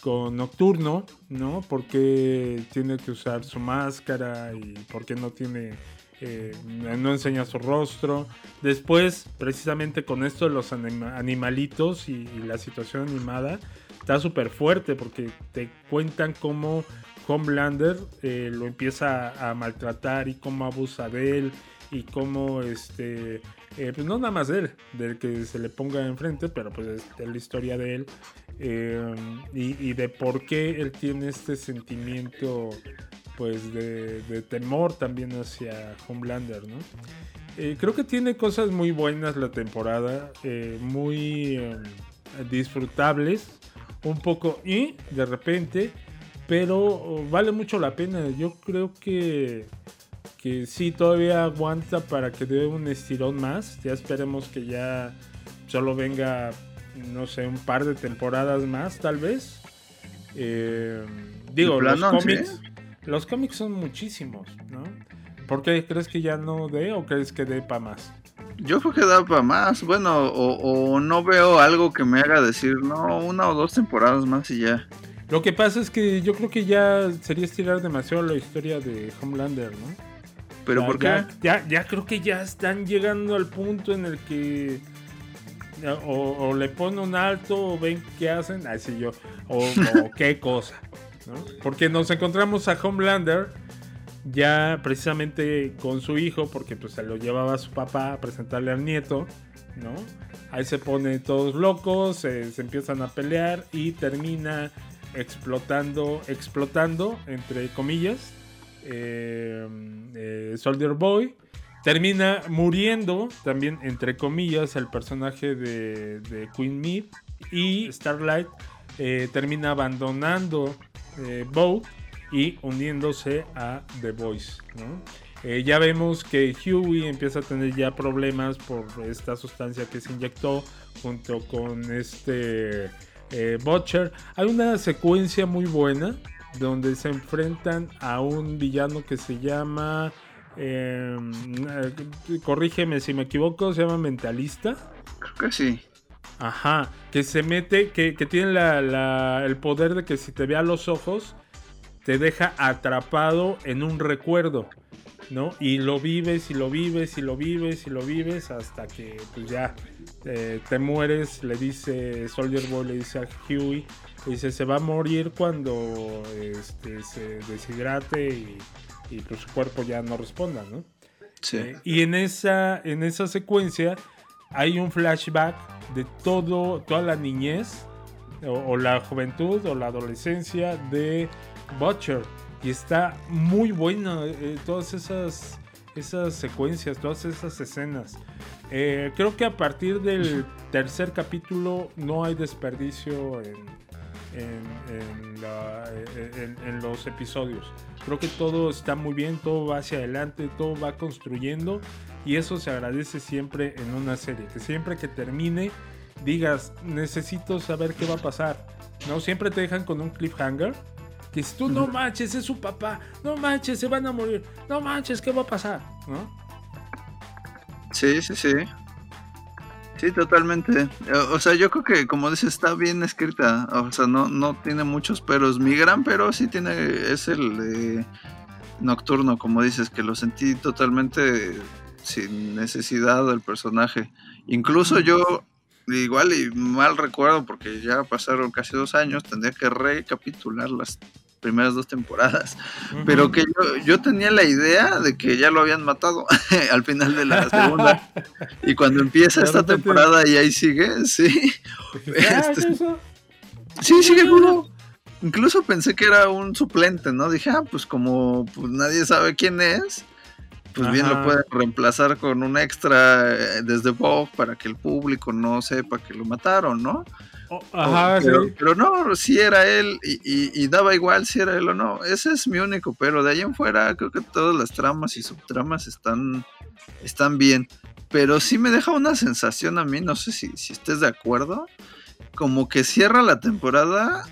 con Nocturno, ¿no? Por qué tiene que usar su máscara y por qué no tiene, eh, no enseña su rostro. Después, precisamente con esto de los anima- animalitos y, la situación animada, está súper fuerte porque te cuentan cómo Homelander eh, lo empieza a maltratar y cómo abusa de él y cómo este eh, pues no nada más él del que se le ponga enfrente pero pues es de la historia de él eh, y, de por qué él tiene este sentimiento pues de, temor también hacia Homelander no Eh, creo que tiene cosas muy buenas la temporada muy disfrutables un poco y de repente pero vale mucho la pena. Yo creo que que sí todavía aguanta para que dé un estirón más. Ya esperemos que ya solo venga, no sé, un par de temporadas más, tal vez. Eh, digo, los cómics, ¿sí? los cómics son muchísimos, ¿no? ¿Por qué crees que ya no dé o crees que dé para más? Yo creo que da para más. Bueno, o, o no veo algo que me haga decir, no, una o dos temporadas más y ya. Lo que pasa es que yo creo que ya sería estirar demasiado la historia de Homelander, ¿no? ¿Pero Ya- por qué? Ya, ya, ya creo que ya están llegando al punto en el que o, o le ponen un alto o ven qué hacen, así yo, o, o qué cosa, ¿no? Porque nos encontramos a Homelander ya precisamente con su hijo, porque pues se lo llevaba a su papá a presentarle al nieto, ¿no? Ahí se pone todos locos, se, se empiezan a pelear y termina explotando, explotando, entre comillas, eh, eh, Soldier Boy. Termina muriendo, también entre comillas, el personaje de, Queen Mead. Y Starlight eh, termina abandonando Bow y uniéndose a The Voice. ya vemos que Huey empieza a tener ya problemas por esta sustancia que se inyectó junto con este Butcher. Hay una secuencia muy buena donde se enfrentan a un villano que se llama... eh, corrígeme si me equivoco, se llama Mentalista. Creo que sí. Ajá, que se mete, que, que tiene la- la- el poder de que si te ve a los ojos, te deja atrapado en un recuerdo, ¿no? Y lo vives y lo vives y lo vives y lo vives hasta que pues ya eh, te mueres, le dice Soldier Boy, le dice a Huey, dice se va a morir cuando este, se deshidrate y, y, pues su cuerpo ya no responda, ¿no? Sí. Eh, y en esa, en esa secuencia hay un flashback de todo, toda la niñez o, o la juventud o la adolescencia de Butcher. Y está muy bueno eh, todas esas, esas secuencias, todas esas escenas. Eh, creo que a partir del tercer capítulo no hay desperdicio en, en- en la- en- en los episodios. Creo que todo está muy bien, todo va hacia adelante, todo va construyendo y eso se agradece siempre en una serie. Que siempre que termine digas, necesito saber qué va a pasar. No siempre te dejan con un cliffhanger. Que si tú no manches, es su papá, no manches, se van a morir, no manches, ¿qué va a pasar? ¿No? Sí, sí, sí. Sí, totalmente. O sea, yo creo que, como dices, está bien escrita. O sea, no, no tiene muchos peros. Mi gran pero sí tiene, es el Nocturno, como dices, que lo sentí totalmente sin necesidad del personaje. Incluso yo, igual y mal recuerdo, porque ya pasaron casi dos años, tendría que recapitular las primeras dos temporadas. Pero que yo, yo tenía la idea de que ya lo habían matado al final de la segunda. Y cuando empieza esta temporada y ahí sigue, sí. Este, sí, sigue vivo. Incluso pensé que era un suplente, ¿no? Dije, ah, pues como pues, nadie sabe quién es, pues bien lo pueden reemplazar con un extra eh, desde Vogue para que el público no sepa que lo mataron, ¿no? Oh, ajá, pero, sí. pero no, si era él y, y- y daba igual si era él o no. Ese es mi único, pero de ahí en fuera creo que todas las tramas y subtramas están, están bien. Pero sí me deja una sensación a mí, no sé si, si estés de acuerdo, como que cierra la temporada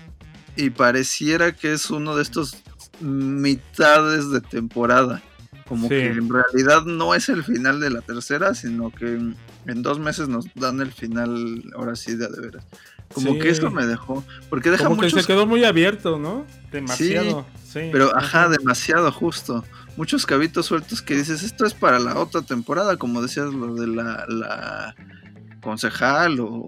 y pareciera que es uno de estos mitades de temporada. Como Sí. que en realidad no es el final de la tercera, sino que en, en dos meses nos dan el final, ahora sí, de veras. Como Sí. que eso me dejó, porque deja Como que muchos se quedó muy abierto, ¿no? Demasiado. Sí. pero ajá, demasiado justo. Muchos cabitos sueltos que dices, esto es para la otra temporada, como decías, lo de la, la concejal o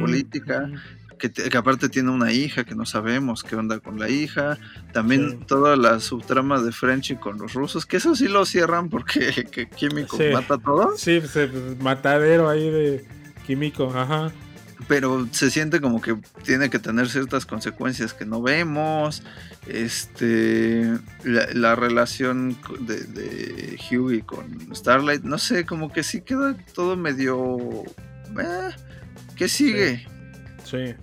política, que, te- que aparte tiene una hija, que no sabemos qué onda con la hija. También Sí. toda la subtrama de Frenchy con los rusos, que eso sí lo cierran porque que Químico Sí. mata a todos, Sí, pues, matadero ahí de químico, ajá. Pero se siente como que tiene que tener ciertas consecuencias que no vemos. Este, la, la relación de, de Hughie con Starlight, no sé, como que sí queda todo medio. eh, ¿Qué sigue? Sí.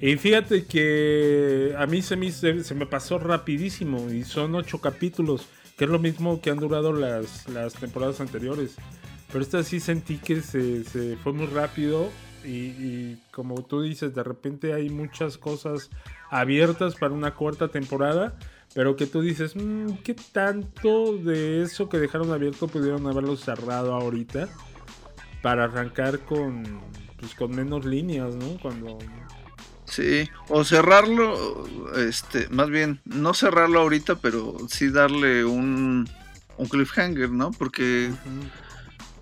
Y fíjate que a mí se me, se me pasó rapidísimo y son ocho capítulos, que es lo mismo que han durado las, las temporadas anteriores. Pero esta sí sentí que se, se fue muy rápido y, y como tú dices, de repente hay muchas cosas abiertas para una cuarta temporada, pero que tú dices, "Mm, ¿qué tanto de eso que dejaron abierto pudieron haberlo cerrado ahorita? Para arrancar con, pues, con menos líneas, ¿no? Cuando Sí, o cerrarlo, este, más bien, no cerrarlo ahorita, pero sí darle un, un cliffhanger, ¿no? Porque,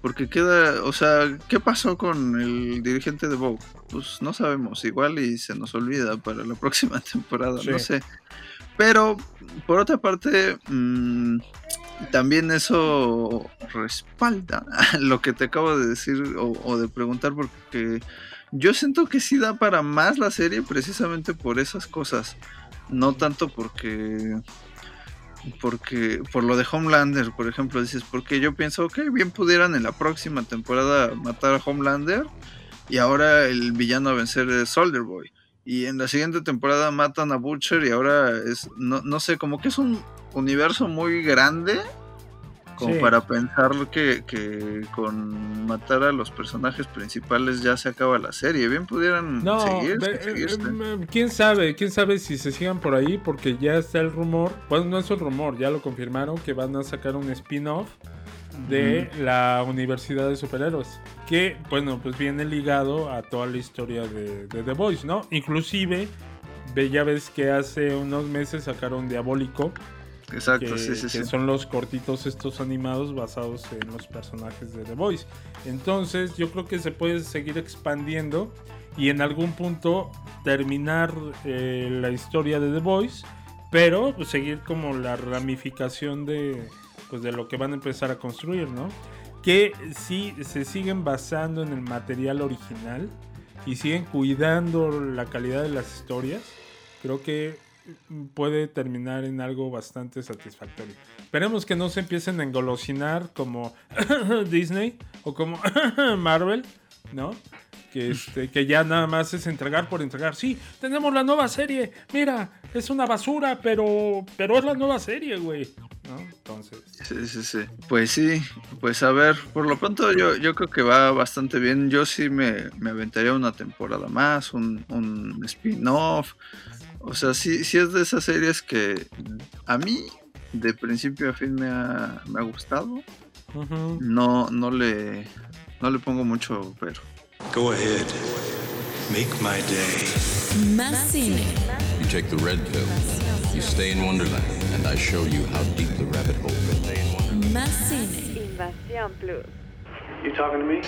porque queda, o sea, ¿qué pasó con el dirigente de Vogue? Pues no sabemos, igual y se nos olvida para la próxima temporada, no sé. Pero, por otra parte, mm, también eso respalda lo que te acabo de decir o, o de preguntar, porque yo siento que sí da para más la serie precisamente por esas cosas. No tanto porque. Porque. Por lo de Homelander, por ejemplo, dices, porque yo pienso que bien pudieran en la próxima temporada matar a Homelander. Y ahora el villano a vencer es Soldier Boy. y en la siguiente temporada matan a Butcher y ahora es, no, no sé, como que es un universo muy grande como Sí. para pensar que, que con matar a los personajes principales ya se acaba la serie. Bien pudieran No, seguir, ve- seguirse. eh, eh, quién sabe, quién sabe si se sigan por ahí, porque ya está el rumor, bueno, no es un rumor, ya lo confirmaron que van a sacar un spin-off de la Universidad de Superhéroes, que, bueno, pues viene ligado a toda la historia de, de The Voice, ¿no? Inclusive, ve, ya ves que hace unos meses sacaron Diabólico, Exacto, que, sí, sí, que sí. son los cortitos estos animados basados en los personajes de The Voice. Entonces yo creo que se puede seguir expandiendo y en algún punto terminar eh, la historia de The Voice, pero pues, seguir como la ramificación de, pues, de lo que van a empezar a construir, ¿no? Que si se siguen basando en el material original y siguen cuidando la calidad de las historias, creo que puede terminar en algo bastante satisfactorio. Esperemos que no se empiecen a engolosinar como Disney o como Marvel, ¿no? Que, este, que ya nada más es entregar por entregar. Sí, tenemos la nueva serie. Mira, es una basura, pero, pero es la nueva serie, güey. ¿No? Entonces. Sí, sí, sí. Pues sí, pues a ver, por lo pronto yo, yo creo que va bastante bien. Yo sí me, me aventaría una temporada más, un, un spin-off. O sea, sí, sí es de esas series que a mí de principio a fin me ha, me ha gustado. No, no le, no le pongo mucho pero. Go ahead. Make my day. Más cine. You take the red pill, you stay in Wonderland, and I show you how deep the rabbit hole goes. Más cine. Invasión Plus. You talking to me?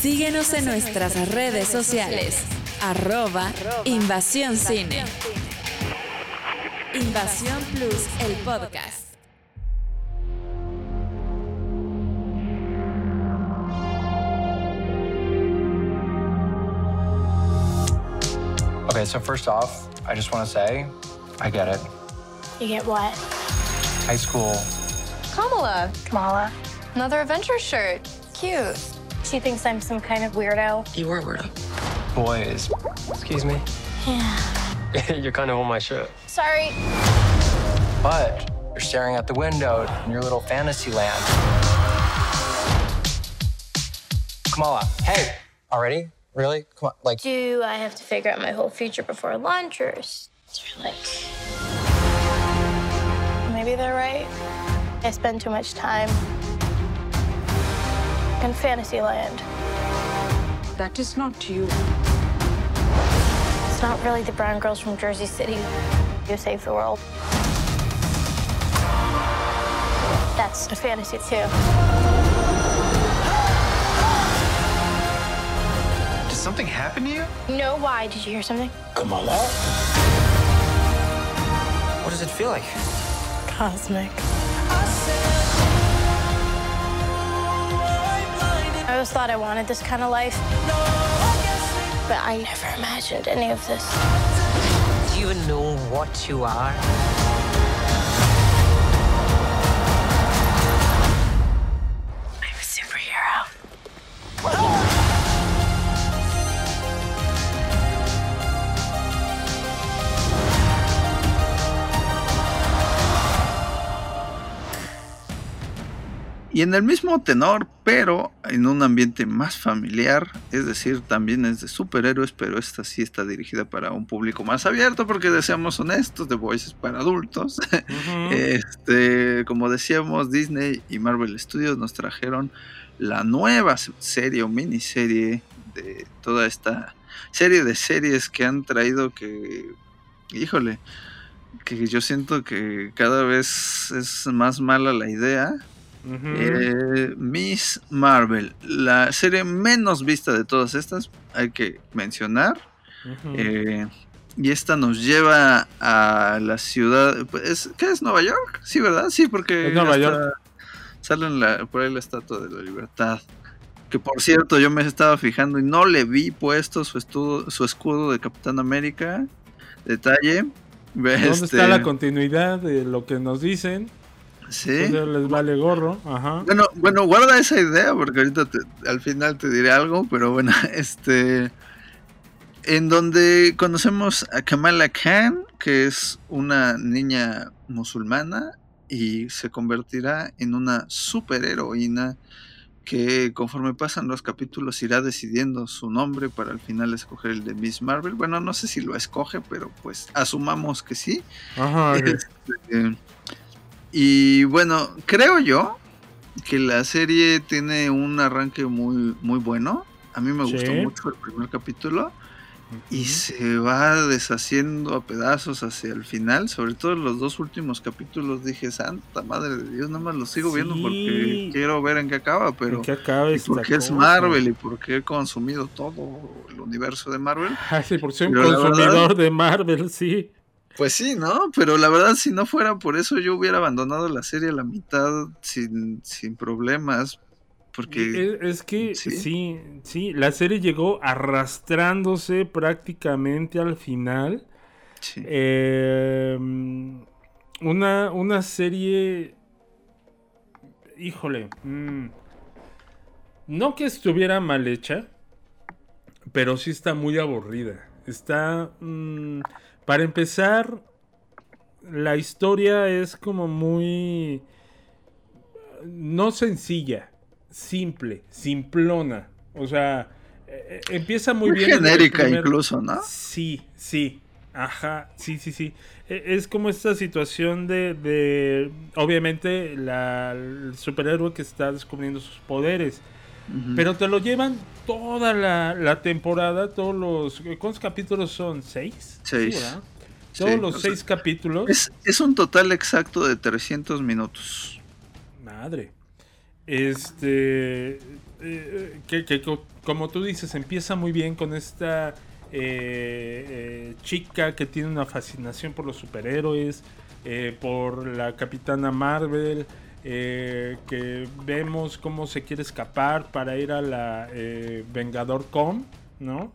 Síguenos en nuestras redes sociales. Arroba Invasión Cine. Invasión Plus, el podcast. Okay, so first off, I just want to say, I get it. You get what? High school, Kamala. Kamala. Another adventure shirt. Cute. She thinks I'm some kind of weirdo. You are weirdo. Boys. Excuse me. Yeah. You're kind of on my shirt. Sorry. But you're staring out the window in your little fantasy land. Kamala, hey, already? Really? Come on, like, Do I have to figure out my whole future before lunch, or is there like. Maybe they're right. I spend too much time in Fantasyland. That is not you. It's not really the brown girls from Jersey City who save the world. That's a fantasy too. did something happen to you? No, why? Did you hear something? Come on Kamala? What does it feel like? Cosmic. Always thought I wanted this kind of life. But I never imagined any of this. Do you know what you are? Y en el mismo tenor, pero en un ambiente más familiar, es decir, también es de superhéroes, pero esta sí está dirigida para un público más abierto, porque deseamos honestos, The Voice es para adultos. este, como decíamos, Disney y Marvel Studios nos trajeron la nueva serie o miniserie de toda esta serie de series que han traído que, híjole, que yo siento que cada vez es más mala la idea. Eh, Miss Marvel, la serie menos vista de todas estas, hay que mencionar. Eh, y esta nos lleva a la ciudad. Pues, ¿Qué es Nueva York? Sí, ¿verdad? Sí, porque. Es Nueva York. Sale en la- por ahí la estatua de la libertad. Que por cierto, yo me estaba fijando y no le vi puesto su, estudo, su escudo de Capitán América. Detalle. ¿Dónde este, está la continuidad de lo que nos dicen? Sí. Ya les vale gorro. Ajá. Bueno, bueno, guarda esa idea porque ahorita te- al final te diré algo, pero bueno, este en donde conocemos a Kamala Khan, que es una niña musulmana y se convertirá en una superheroína que conforme pasan los capítulos irá decidiendo su nombre para al final escoger el de Miss Marvel. Bueno, no sé si lo escoge, pero pues asumamos que sí. Ajá. Este, y bueno, creo yo que la serie tiene un arranque muy, muy bueno. A mí me gustó mucho el primer capítulo. Y se va deshaciendo a pedazos hacia el final. Sobre todo los dos últimos capítulos dije, Santa Madre de Dios, nada más los sigo viendo porque quiero ver en qué acaba. Pero ¿En qué acaba y esta porque es cosa? Marvel y porque he consumido todo el universo de Marvel. Ay, sí, por ser un Pero consumidor verdad- de Marvel, sí. Pues sí, ¿no? Pero la verdad, si no fuera por eso, yo hubiera abandonado la serie a la mitad sin, sin problemas. Porque Es, es que Sí. sí. sí, la serie llegó arrastrándose prácticamente al final. Sí. Eh, una, una serie, híjole, mm, no que estuviera mal hecha, pero sí está muy aburrida. Está, mm, para empezar, la historia es como muy, no sencilla, simple, simplona. O sea, eh, eh, empieza muy, Muy bien. genérica primer- incluso, ¿no? Sí, sí. Ajá, sí, sí, sí. E- Es como esta situación de, de obviamente, la, el superhéroe que está descubriendo sus poderes. Pero te lo llevan toda la, la temporada, todos los... ¿Cuántos capítulos son? ¿Seis? Seis. Sí, ¿verdad? Sí, Todos los sea, seis capítulos. es, es un total exacto de 300 minutos. Madre. Este. eh, que, que co- como tú dices, empieza muy bien con esta eh, eh, chica que tiene una fascinación por los superhéroes, por la capitana Marvel, eh, que vemos cómo se quiere escapar para ir a la eh, Vengador Con, ¿no?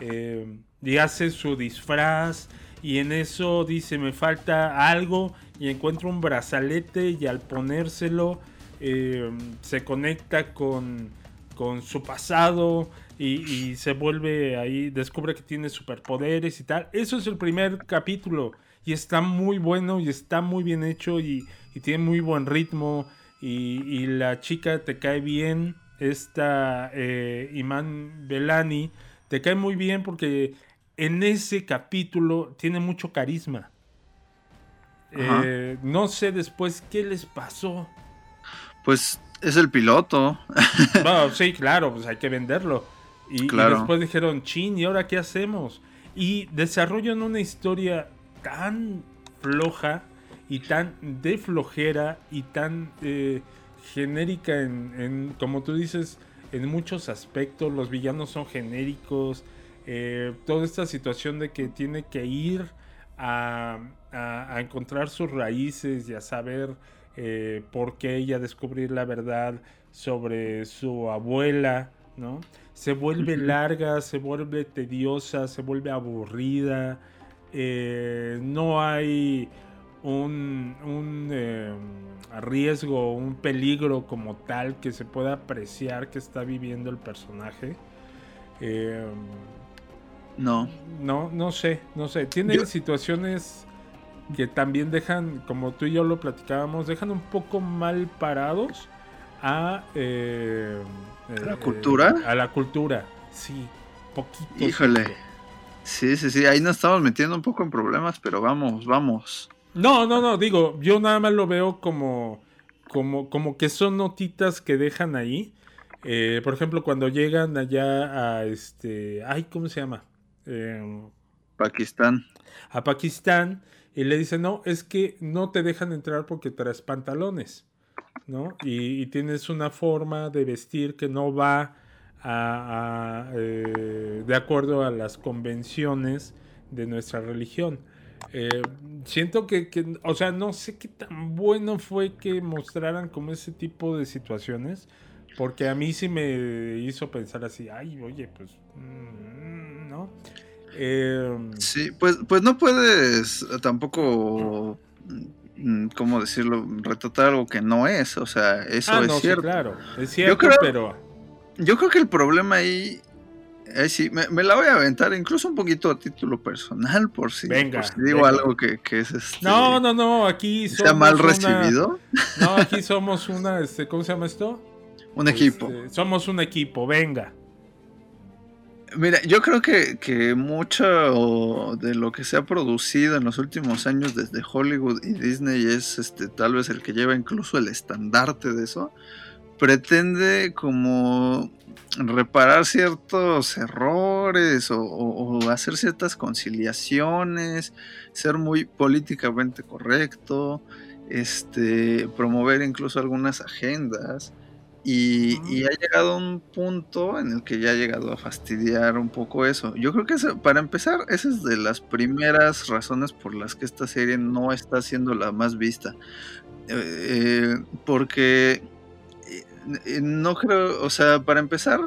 Eh, y hace su disfraz y en eso dice me falta algo y encuentra un brazalete y al ponérselo eh, se conecta con, con su pasado y, y se vuelve ahí, descubre que tiene superpoderes y tal. Eso es el primer capítulo y está muy bueno y está muy bien hecho y, y tiene muy buen ritmo y, y la chica te cae bien, esta eh, Iman Belani, te cae muy bien porque en ese capítulo tiene mucho carisma. Eh, no sé después qué les pasó. Pues es el piloto. Bueno, sí, claro, pues hay que venderlo. Y, y después dijeron, chin, ¿y ahora qué hacemos? Y desarrollan una historia tan floja y tan de flojera y tan eh, genérica en, en, como tú dices, en muchos aspectos. Los villanos son genéricos. eh, toda esta situación de que tiene que ir a, a- a encontrar sus raíces y a saber eh, por qué ella descubrir la verdad sobre su abuela, ¿no? Se vuelve larga, se vuelve tediosa, se vuelve aburrida, eh, no hay un, un, eh, riesgo, un peligro como tal que se pueda apreciar que está viviendo el personaje. Eh, No. no, no sé, no sé. Tiene Yo- situaciones que también dejan, como tú y yo lo platicábamos, dejan un poco mal parados a... eh, ¿A la eh, cultura? A la cultura, sí. Poquito. Híjole. poquito. Sí, sí, sí. Ahí nos estamos metiendo un poco en problemas, pero vamos, vamos. No, no, no, digo, yo nada más lo veo como, como, como que son notitas que dejan ahí. Eh, por ejemplo, cuando llegan allá a este, ay, ¿cómo se llama? Eh, Pakistán. a Pakistán y le dicen, no, es que no te dejan entrar porque traes pantalones, ¿no? Y, y tienes una forma de vestir que no va a, a, eh, de acuerdo a las convenciones de nuestra religión. Eh, siento que, que, o sea, no sé qué tan bueno fue que mostraran como ese tipo de situaciones, porque a mí sí me hizo pensar así, ay, oye, pues, mm, ¿no? Eh, Sí, pues, pues no puedes tampoco, mm, ¿cómo decirlo? Retratar algo que no es. O sea, eso ah, es no, sí, claro, es cierto, creo- pero Yo creo que el problema ahí sí, me, me, la voy a aventar incluso un poquito a título personal, por si, venga, por si digo venga. algo que, que, es este. No, no, no, aquí somos. ¿Sea mal recibido? Una, no, aquí somos una, este, ¿cómo se llama esto? Un equipo. Este, somos un equipo, venga. Mira, yo creo que, que, mucho de lo que se ha producido en los últimos años desde Hollywood y Disney es este tal vez el que lleva incluso el estandarte de eso. Pretende como reparar ciertos errores o, o, o hacer ciertas conciliaciones, ser muy políticamente correcto, este, promover incluso algunas agendas. Y, y, ha llegado a un punto en el que ya ha llegado a fastidiar un poco eso. Yo creo que eso, para empezar, esa es de las primeras razones por las que esta serie no está siendo la más vista. Eh, porque eh, no creo, o sea, para empezar,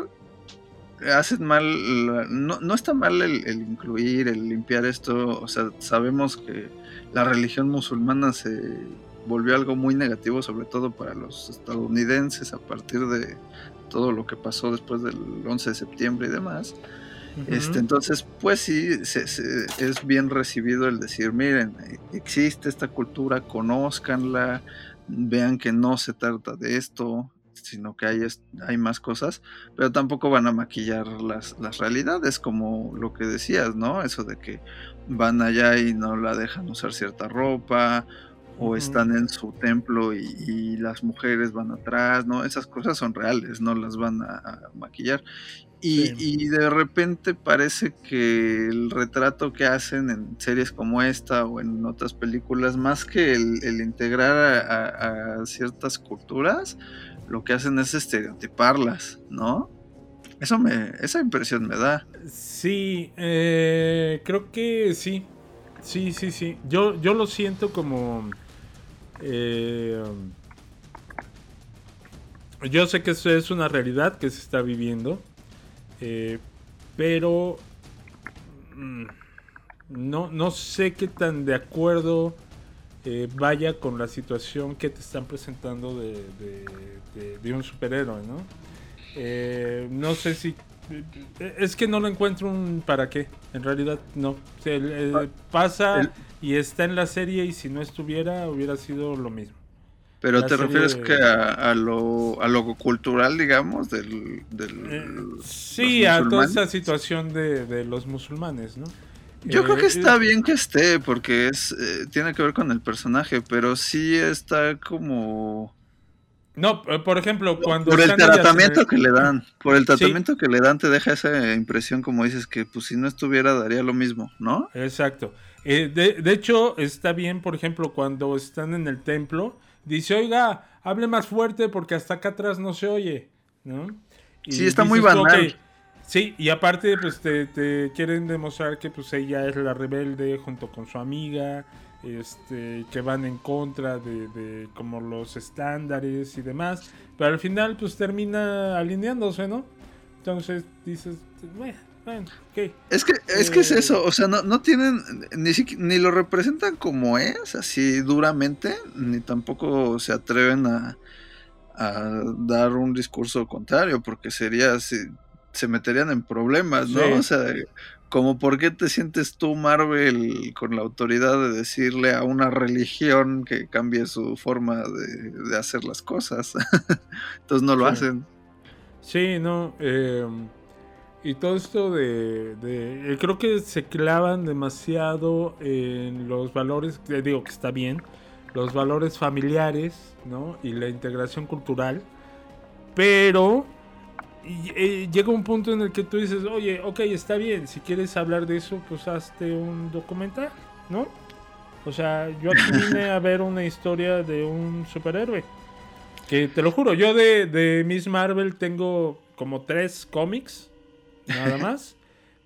hacen mal, no, no está mal el, el, incluir, el limpiar esto, o sea, sabemos que la religión musulmana se volvió algo muy negativo, sobre todo para los estadounidenses a partir de todo lo que pasó después del 11 de septiembre y demás. Uh -huh. este, entonces, pues sí, se, se, es bien recibido el decir, miren, existe esta cultura, conózcanla, vean que no se trata de esto, sino que hay, hay más cosas, pero tampoco van a maquillar las, las realidades, como lo que decías, ¿no? Eso de que van allá y no la dejan usar cierta ropa, o uh -huh. están en su templo y, y, las mujeres van atrás, ¿no? Esas cosas son reales, no las van a, a maquillar. Y, sí. y, de repente parece que el retrato que hacen en series como esta o en otras películas, más que el, el integrar a, a, ciertas culturas, lo que hacen es estereotiparlas, ¿no? Eso me, esa impresión me da. Sí, eh, creo que sí. Sí, sí, sí. Yo, yo lo siento como eh, yo sé que eso es una realidad que se está viviendo, eh, pero mm, no, no sé qué tan de acuerdo eh, vaya con la situación que te están presentando de, de, de, de un superhéroe, ¿no? Eh, no sé si es que no lo encuentro un para qué. En realidad, no. Sea, el, el, pasa el, y está en la serie y si no estuviera, hubiera sido lo mismo. Pero la te refieres que a, a, lo, a lo cultural, digamos, del... del eh, sí, a toda esa situación de, de los musulmanes, ¿no? Yo eh, creo que está bien que esté, porque es eh, tiene que ver con el personaje, pero sí está como no, eh, por ejemplo, cuando... Por el tratamiento que le dan, por el tratamiento sí. que le dan te deja esa impresión como dices que pues si no estuviera daría lo mismo, ¿no? Exacto. Eh, de, de, hecho, está bien, por ejemplo, cuando están en el templo, dice, oiga, hable más fuerte porque hasta acá atrás no se oye, ¿no? Y sí, está muy banal. Okay. Sí, y aparte, pues te, te, quieren demostrar que pues ella es la rebelde junto con su amiga, este, que van en contra de, de, como los estándares y demás, pero al final pues termina alineándose, ¿no? Entonces dices, bueno, bueno okay. Es que es, eh, que es eso, o sea, no, no tienen, ni, ni lo representan como es, así duramente, ni tampoco se atreven a, a dar un discurso contrario, porque sería, se, se meterían en problemas, ¿no? Sí. O sea, como por qué te sientes tú, Marvel, con la autoridad de decirle a una religión que cambie su forma de, de hacer las cosas. Entonces no lo sí. hacen. Sí, no. Eh, y todo esto de, de, eh, Creo que se clavan demasiado en los valores, eh, digo que está bien, los valores familiares, ¿no? Y la integración cultural. Pero y, eh, llega un punto en el que tú dices, oye, ok, está bien, si quieres hablar de eso, pues hazte un documental, ¿no? O sea, yo aquí vine a ver una historia de un superhéroe. Que te lo juro, yo de, de Miss Marvel tengo como tres cómics, nada más.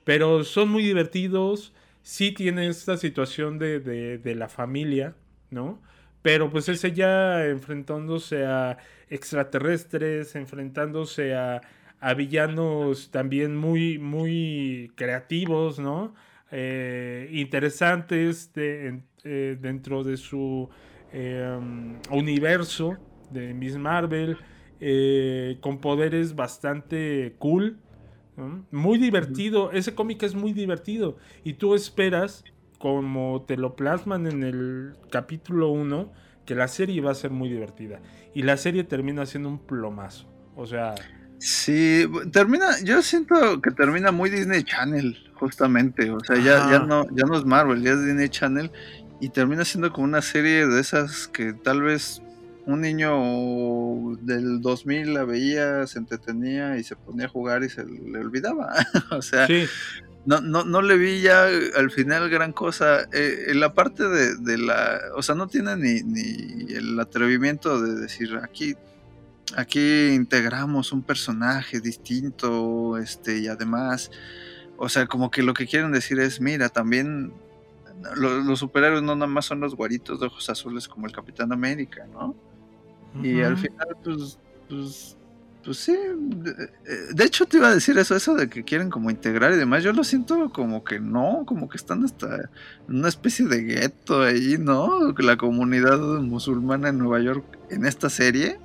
pero son muy divertidos. Sí tiene esta situación de, de, de la familia, ¿no? Pero pues es ella enfrentándose a extraterrestres, enfrentándose a a villanos también muy, muy creativos, ¿no? Eh, interesantes de, eh, dentro de su eh, universo de Miss Marvel, con poderes bastante cool, ¿no? Muy divertido, ese cómic es muy divertido y tú esperas, como te lo plasman en el capítulo 1, que la serie va a ser muy divertida. Y la serie termina siendo un plomazo. O sea... Sí, termina, yo siento que termina muy Disney Channel, justamente. O sea, ya, ya, no, ya no es Marvel, ya es Disney Channel. Y termina siendo como una serie de esas que tal vez un niño del 2000 la veía, se entretenía y se ponía a jugar y se le olvidaba. o sea, no, no, no le vi ya al final gran cosa. Eh, en la parte de, de, la. O sea, no tiene ni, ni el atrevimiento de decir aquí. Aquí integramos un personaje distinto, este, y además, o sea, como que lo que quieren decir es, mira, también los, los superhéroes no nada más son los guaritos de ojos azules como el Capitán América, ¿no? Y al final, pues, pues, pues sí. De, hecho, te iba a decir eso, eso de que quieren como integrar y demás. Yo lo siento como que no, como que están hasta en una especie de gueto ahí, ¿no? La comunidad musulmana en Nueva York en esta serie.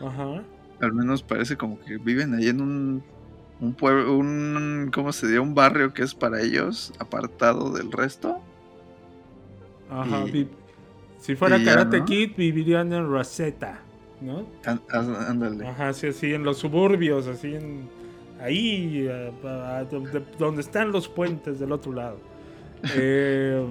Ajá. Al menos parece como que viven ahí en un, un pueblo, un, ¿cómo se diría? Un barrio que es para ellos, apartado del resto. Ajá, si fuera Karate Kid, vivirían en Rosetta. ¿no? Ándale. Ajá, sí, así en los suburbios, así en ahí, donde están los puentes del otro lado. Eh,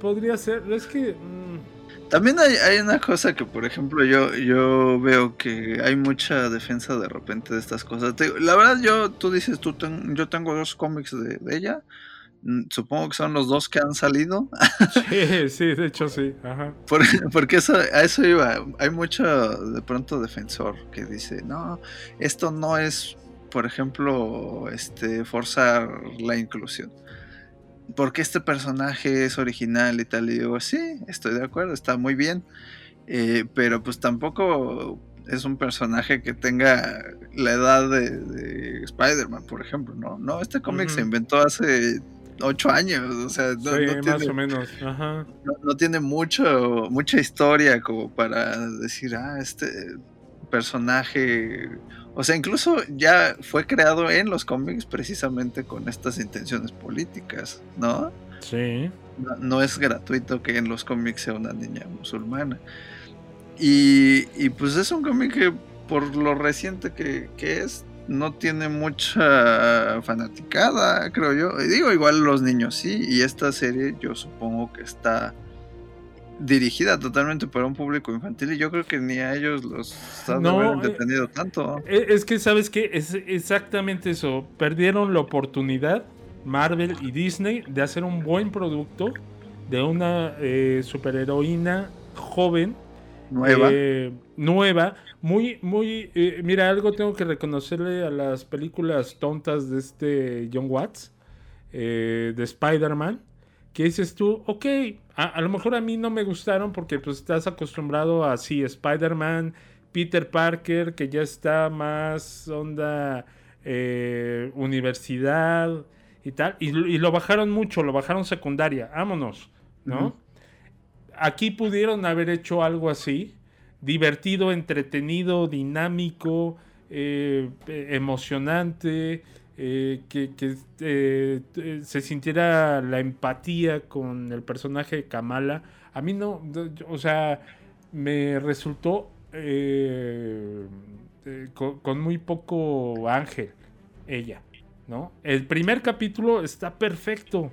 podría ser, es que... Mm. También hay, hay, una cosa que, por ejemplo, yo, yo veo que hay mucha defensa de repente de estas cosas. la verdad, yo, tú dices, tú yo tengo dos cómics de, de ella. Mm, supongo que son los dos que han salido. Sí, sí, de hecho sí. Ajá. porque eso, a eso iba. Hay mucho de pronto defensor que dice, no, esto no es, por ejemplo, este, forzar la inclusión. Porque este personaje es original y tal. Y digo, sí, estoy de acuerdo, está muy bien. Eh, pero pues tampoco es un personaje que tenga la edad de, Spider-Man, por ejemplo, ¿no? No, este cómic se inventó hace ocho años, o sea, no, sí, más o menos. Ajá. No, tiene mucho, mucha historia como para decir, ah, este personaje, o sea, incluso ya fue creado en los cómics precisamente con estas intenciones políticas, ¿no? Sí. No, es gratuito que en los cómics sea una niña musulmana. Y, y pues es un cómic que por lo reciente que, que es, no tiene mucha fanaticada, creo yo. Y digo, igual los niños sí, y esta serie yo supongo que está dirigida totalmente para un público infantil y yo creo que ni a ellos los no, entretenido tanto. Eh, es que, ¿sabes qué? Es exactamente eso. Perdieron la oportunidad, Marvel y Disney, de hacer un buen producto de una eh, superheroína joven. Nueva. Eh, nueva muy, muy. Eh, mira, algo tengo que reconocerle a las películas tontas de este John Watts, eh, de Spider-Man, que dices tú, ok, a, lo mejor a mí no me gustaron porque pues estás acostumbrado a sí, Spider-Man, Peter Parker, que ya está más onda eh, universidad y tal, y, lo bajaron mucho, lo bajaron secundaria, vámonos, ¿no? Aquí pudieron haber hecho algo así divertido, entretenido, dinámico, eh, emocionante, eh, que, eh, se sintiera la empatía con el personaje de Kamala. A mí no, o sea, me resultó con, muy poco ángel ella, ¿no? El primer capítulo está perfecto,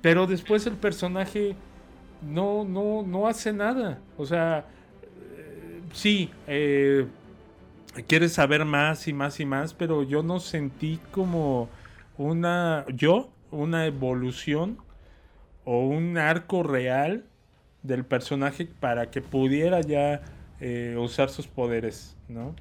pero después el personaje no, no, no hace nada, o sea sí, eh, quieres saber más y más y más, pero yo no sentí como una, yo, una evolución o un arco real del personaje para que pudiera ya eh, usar sus poderes, ¿no?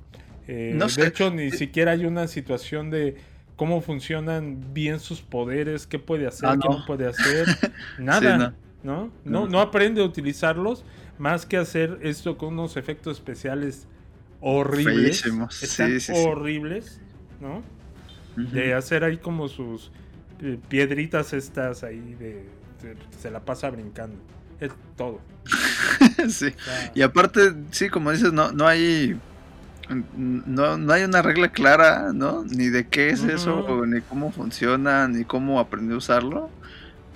Eh, de hecho, ni siquiera hay una situación de cómo funcionan bien sus poderes, qué puede hacer, ah, qué no puede hacer, nada, ¿no? ¿no? No, aprende a utilizarlos más que hacer esto con unos efectos especiales horribles. Están horribles, ¿no? De hacer ahí como sus eh, piedritas estas ahí de, se la pasa brincando. Es todo. sí. y aparte, sí, como dices, no, no hay no, no hay una regla clara, ¿no? Ni de qué es eso, ni cómo funciona, ni cómo aprendí a usarlo.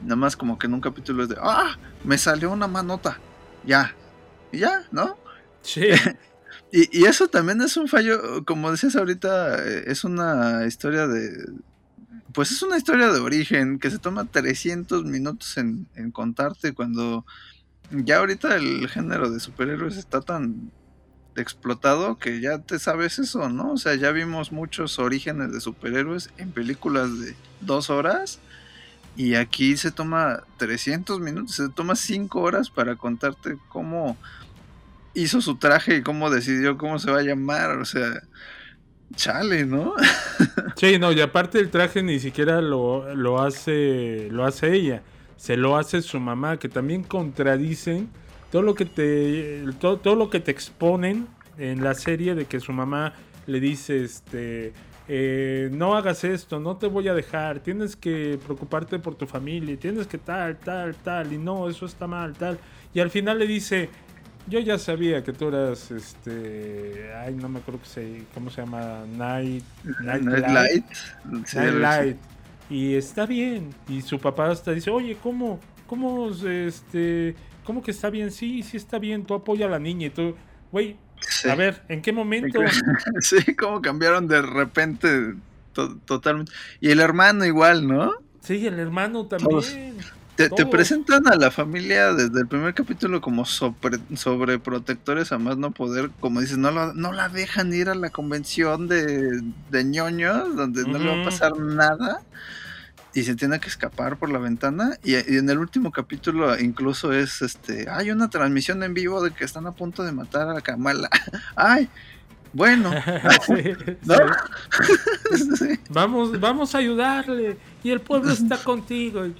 Nada más como que en un capítulo es de, ah, me salió una manota, ya, y ya, ¿no? Sí. y, y, eso también es un fallo, como decías ahorita, eh, es una historia de... Pues es una historia de origen que se toma 300 minutos en, en contarte cuando ya ahorita el género de superhéroes está tan explotado que ya te sabes eso, ¿no? O sea, ya vimos muchos orígenes de superhéroes en películas de dos horas y aquí se toma 300 minutos, se toma 5 horas para contarte cómo hizo su traje y cómo decidió cómo se va a llamar, o sea, chale, ¿no? sí, no, y aparte el traje ni siquiera lo, lo hace lo hace ella, se lo hace su mamá, que también contradicen todo lo que te todo, todo lo que te exponen en la serie de que su mamá le dice este eh, no hagas esto, no te voy a dejar, tienes que preocuparte por tu familia, tienes que tal, tal, tal, y no, eso está mal, tal. Y al final le dice, yo ya sabía que tú eras, este, ay, no me acuerdo que se, ¿cómo se llama? Night, Night, Light. Night Light. Y está bien. Y su papá hasta dice, oye, ¿cómo, cómo, este, cómo que está bien? Sí, sí está bien, tú apoya a la niña y tú, güey, a ver, ¿en qué momento? sí, cómo cambiaron de repente totalmente. Y el hermano igual, ¿no? Sí, el hermano también. Te, presentan a la familia desde el primer capítulo como sobre, sobreprotectores a más no poder, como dices, no, no la dejan ir a la convención de, de ñoños, donde no le va a pasar nada y se tiene que escapar por la ventana y, en el último capítulo incluso es este hay una transmisión en vivo de que están a punto de matar a Kamala ay bueno. Vamos vamos a ayudarle y el pueblo está contigo y,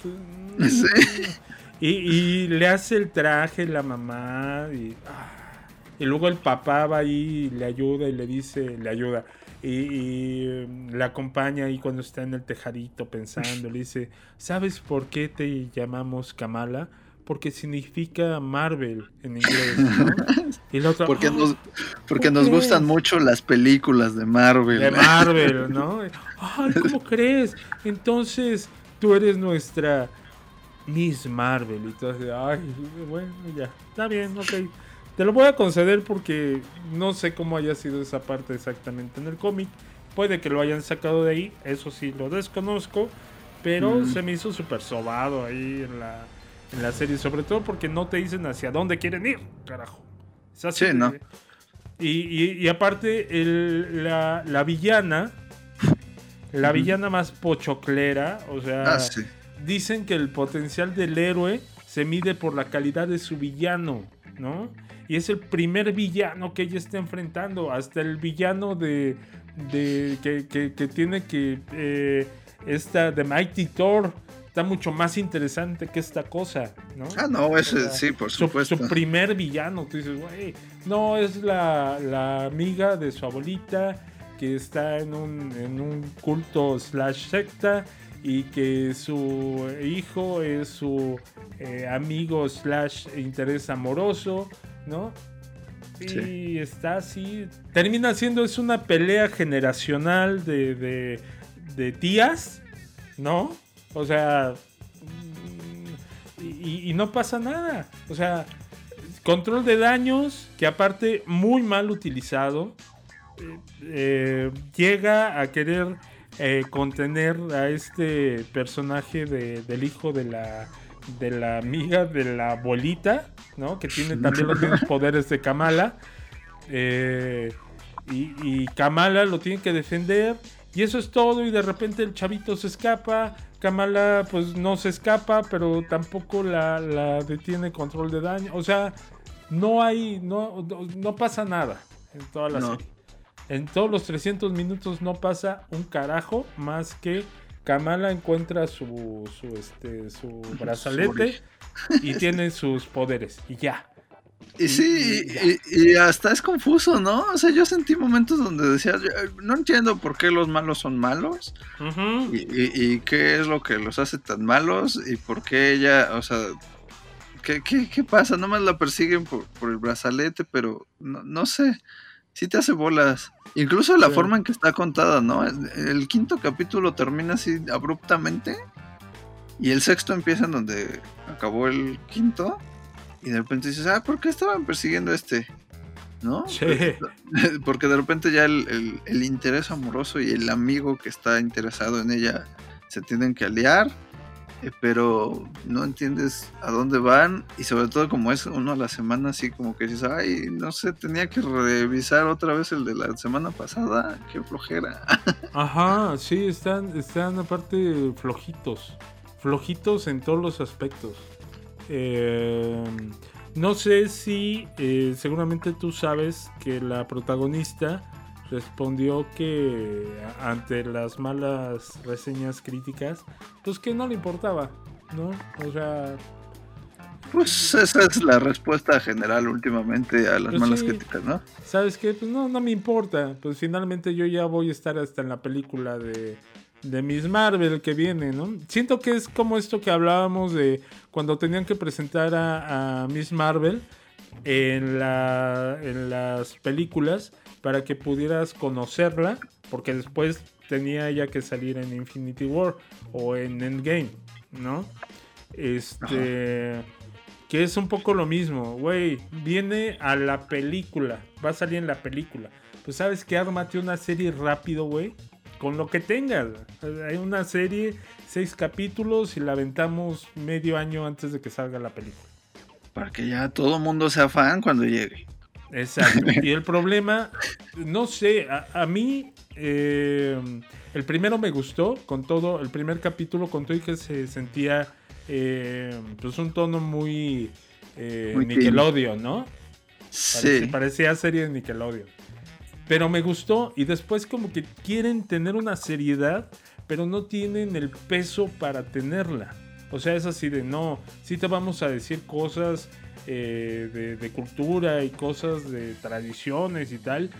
y, le hace el traje la mamá y, ah, y luego el papá va ahí y le ayuda y le dice le ayuda y, mm, la acompaña ahí cuando está en el tejadito pensando. Le dice, ¿sabes por qué te llamamos Kamala? Porque significa Marvel en inglés. Y la otra, porque nos, porque nos gustan mucho las películas de Marvel. De Marvel, ¿no? Ay, ¿cómo crees? Entonces tú eres nuestra Miss Marvel. Y entonces, ay, bueno, ya, está bien, ok. Te lo voy a conceder porque no sé cómo haya sido esa parte exactamente en el cómic. Puede que lo hayan sacado de ahí, eso sí lo desconozco. Pero mm. se me hizo súper sobado ahí en la, en la serie. Sobre todo porque no te dicen hacia dónde quieren ir, carajo. sí, ¿no? Y, aparte, la, la, villana, la villana más pochoclera, o sea, ah, dicen que el potencial del héroe se mide por la calidad de su villano, ¿no? Y es el primer villano que ella está enfrentando. Hasta el villano de. de que, tiene que. Eh, esta de Mighty Thor está mucho más interesante que esta cosa, ¿no? Ah, no, ese sí, por supuesto. Su, primer villano, tú dices, güey, no, es la, la, amiga de su abuelita que está en un, en un culto slash secta y que su hijo es su eh, amigo slash interés amoroso ¿no? Y está así. Termina siendo es una pelea generacional de, de, tías, ¿no? O sea. Y, no pasa nada. O sea, control de daños que aparte muy mal utilizado. Eh, eh, llega a querer eh, contener a este personaje del hijo de la de la amiga de la abuelita, ¿no? Que tiene también los mismos poderes de Kamala. Eh, y, Kamala lo tiene que defender. Y eso es todo. Y de repente el chavito se escapa. Kamala pues no se escapa, pero tampoco la, detiene control de daño. O sea, no hay, no, no pasa nada en toda la serie. En todos los 300 minutos no pasa un carajo más que Kamala encuentra su, su, este, su brazalete y tiene sus poderes y ya. Y sí, y, hasta es confuso, ¿no? O sea, yo sentí momentos donde decía, no entiendo por qué los malos son malos y, qué es lo que los hace tan malos y por qué ella, o sea, ¿qué, qué, qué pasa? Nomás la persiguen por, por el brazalete, pero no, no sé. Sí te hace bolas. Incluso la Sí. forma en que está contada, ¿no? El, el quinto capítulo termina así abruptamente y el sexto empieza en donde acabó el quinto y de repente dices, ah, ¿por qué estaban persiguiendo este? ¿No? Sí. Porque de repente ya el, el- el interés amoroso y el amigo que está interesado en ella se tienen que aliar, pero no entiendes a dónde van y sobre todo como es uno a la semana, así como que dices, ay, no sé, tenía que revisar otra vez el de la semana pasada, qué flojera. Ajá, sí, están, están aparte flojitos. Flojitos en todos los aspectos. Eh, no sé si eh, seguramente tú sabes que la protagonista respondió que ante las malas reseñas críticas, pues que no le importaba, ¿no? O sea, Pues esa es la respuesta general últimamente a las Pues malas sí. críticas, ¿no? ¿Sabes qué? Pues no, no me importa. Pues finalmente yo ya voy a estar hasta en la película de, de Miss Marvel que viene, ¿no? Siento que es como esto que hablábamos de cuando tenían que presentar a, a Miss Marvel en, la, en las películas para que pudieras conocerla, porque después tenía ya que salir en Infinity War o en Endgame, ¿no? Este. Que es un poco lo mismo, güey. Viene a la película. Va a salir en la película. Pues sabes que ármate una serie rápido, güey. Con lo que tengas. Hay una serie, seis capítulos y la aventamos medio año antes de que salga la película. Para que ya todo mundo sea fan cuando llegue. Exacto. Y el problema, no sé, a, a mí eh, el primero me gustó con todo, el primer capítulo con todo y que se sentía eh, pues un tono muy, eh, Muy Nickelodeon, ¿no? Sí. Parecía serie de Nickelodeon. Pero me gustó y después como que quieren tener una seriedad, pero no tienen el peso para tenerla. O sea, es así de no, sí te vamos a decir cosas eh, de, de cultura y cosas de tradiciones y tal,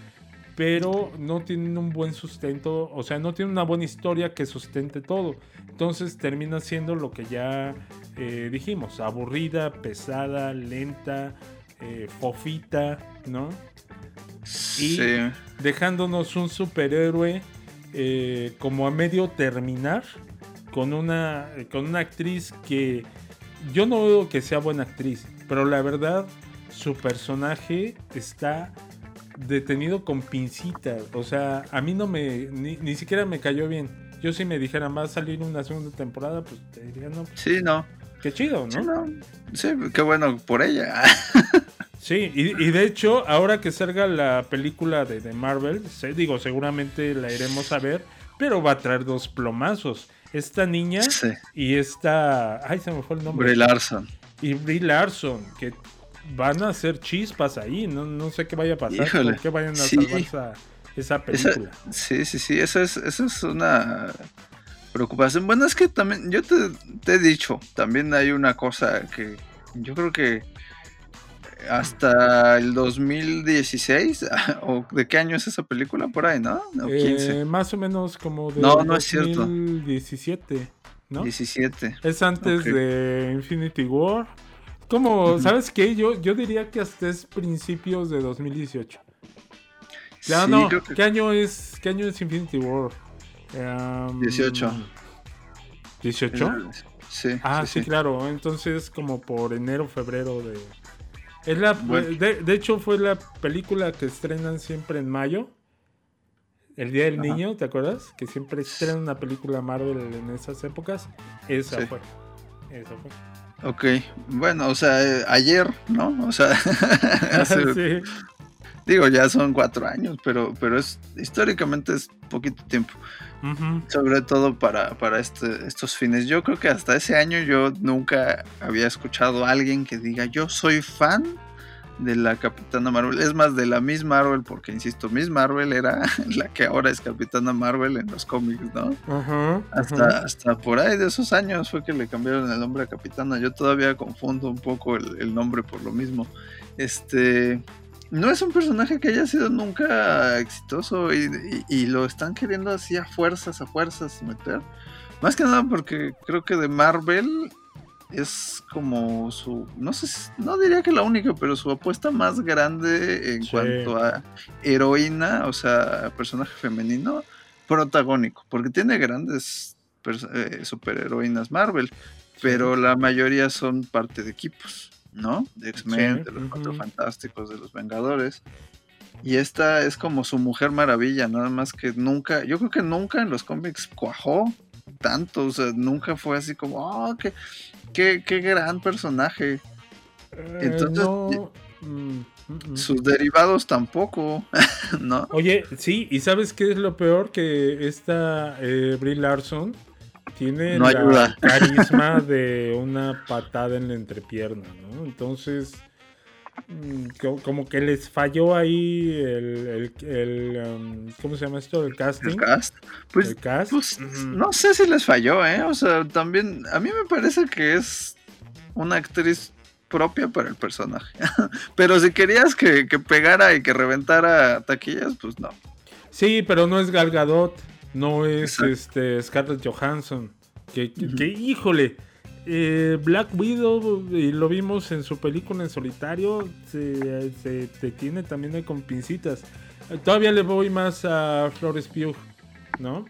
pero no tienen un buen sustento, o sea, no tienen una buena historia que sustente todo. Entonces termina siendo lo que ya eh, dijimos, aburrida, pesada, lenta, eh, fofita, ¿no? Y Sí. dejándonos un superhéroe eh, como a medio terminar con una, con una actriz que yo no veo que sea buena actriz, pero la verdad su personaje está detenido con pincitas. O sea, a mí no me, ni, ni siquiera me cayó bien. Yo si me dijeran va a salir una segunda temporada, pues te diría no. Sí, no. Qué chido, ¿no? Sí, no. Sí, qué bueno por ella. Sí, y, y de hecho, ahora que salga la película de, de Marvel, se- digo, seguramente la iremos a ver, pero va a traer dos plomazos. Esta niña Sí. y esta... Ay, se me fue el nombre. Brie Larson. Y Brie Larson, que van a hacer chispas ahí, no, no sé qué vaya a pasar, Híjole, qué vayan a sí. salvar esa, esa Esa- película. sí, sí, sí, esa es, esa es una preocupación. Bueno, es que también, yo te, te he dicho, también hay una cosa que yo creo que hasta el 2016, o de qué año es esa película, por ahí, ¿no? O Eh, 15. más o menos como de No, no es cierto. 2017, ¿no? 17. Es antes de Infinity War. Como, ¿sabes qué? Yo, yo diría que hasta es principios de 2018. Ya Sí, no, que- ¿qué año es qué año es Infinity War? Em, 18. ¿18? Sí. Ah, sí, sí, sí. claro. Entonces como por enero, febrero de... Es la, Bueno. de, de hecho fue la película que estrenan siempre en mayo. El Día del Ajá. Niño, ¿te acuerdas? Que siempre estrenan una película Marvel en esas épocas. Esa Sí. fue. Esa fue. Ok, bueno, o sea, eh, ayer, ¿no? O sea, hace- Sí. digo, ya son cuatro años, pero, pero es históricamente es poquito tiempo. Sobre todo para, para este, estos fines. Yo creo que hasta ese año yo nunca había escuchado a alguien que diga yo soy fan de la Capitana Marvel. Es más, de la Miss Marvel, porque insisto, Miss Marvel era la que ahora es Capitana Marvel en los cómics, ¿no? Ajá, Hasta, hasta por ahí de esos años fue que le cambiaron el nombre a Capitana. Yo todavía confundo un poco el, el nombre por lo mismo. Este no es un personaje que haya sido nunca exitoso y, y- y lo están queriendo así a fuerzas, a fuerzas meter. Más que nada porque creo que de Marvel es como su, no sé, no diría que la única, pero su apuesta más grande en Sí. cuanto a heroína, o sea, personaje femenino protagónico, porque tiene grandes eh, superheroínas Marvel, pero la mayoría son parte de equipos, ¿no? De X-Men, Sí, de los. Cuatro Fantásticos, de los Vengadores. Y esta es como su mujer maravilla, nada más que nunca, yo creo que nunca en los cómics cuajó tanto, o sea, nunca fue así como, oh, qué, qué, qué gran personaje. Eh, Entonces, no, mm, mm, mm. Sus derivados tampoco, ¿no? Oye, sí, ¿y sabes qué es lo peor? Que esta eh, Brie Larson tiene No la ayuda. carisma de una patada en la entrepierna, ¿no? Entonces, como que les falló ahí el, el- el, um, ¿cómo se llama esto? El casting. El cast. Pues, El cast. pues, no sé si les falló, ¿eh? O sea, también, a mí me parece que es una actriz propia para el personaje. Pero si querías que, que pegara y que reventara taquillas, pues no. Sí, pero no es Gal Gadot, no es Exacto. este Scarlett Johansson. Que, que- que, híjole, eh, Black Widow, y lo vimos en su película en solitario, se, se- te tiene también ahí con pincitas. Eh, Todavía le voy más a Flores Pugh, ¿no?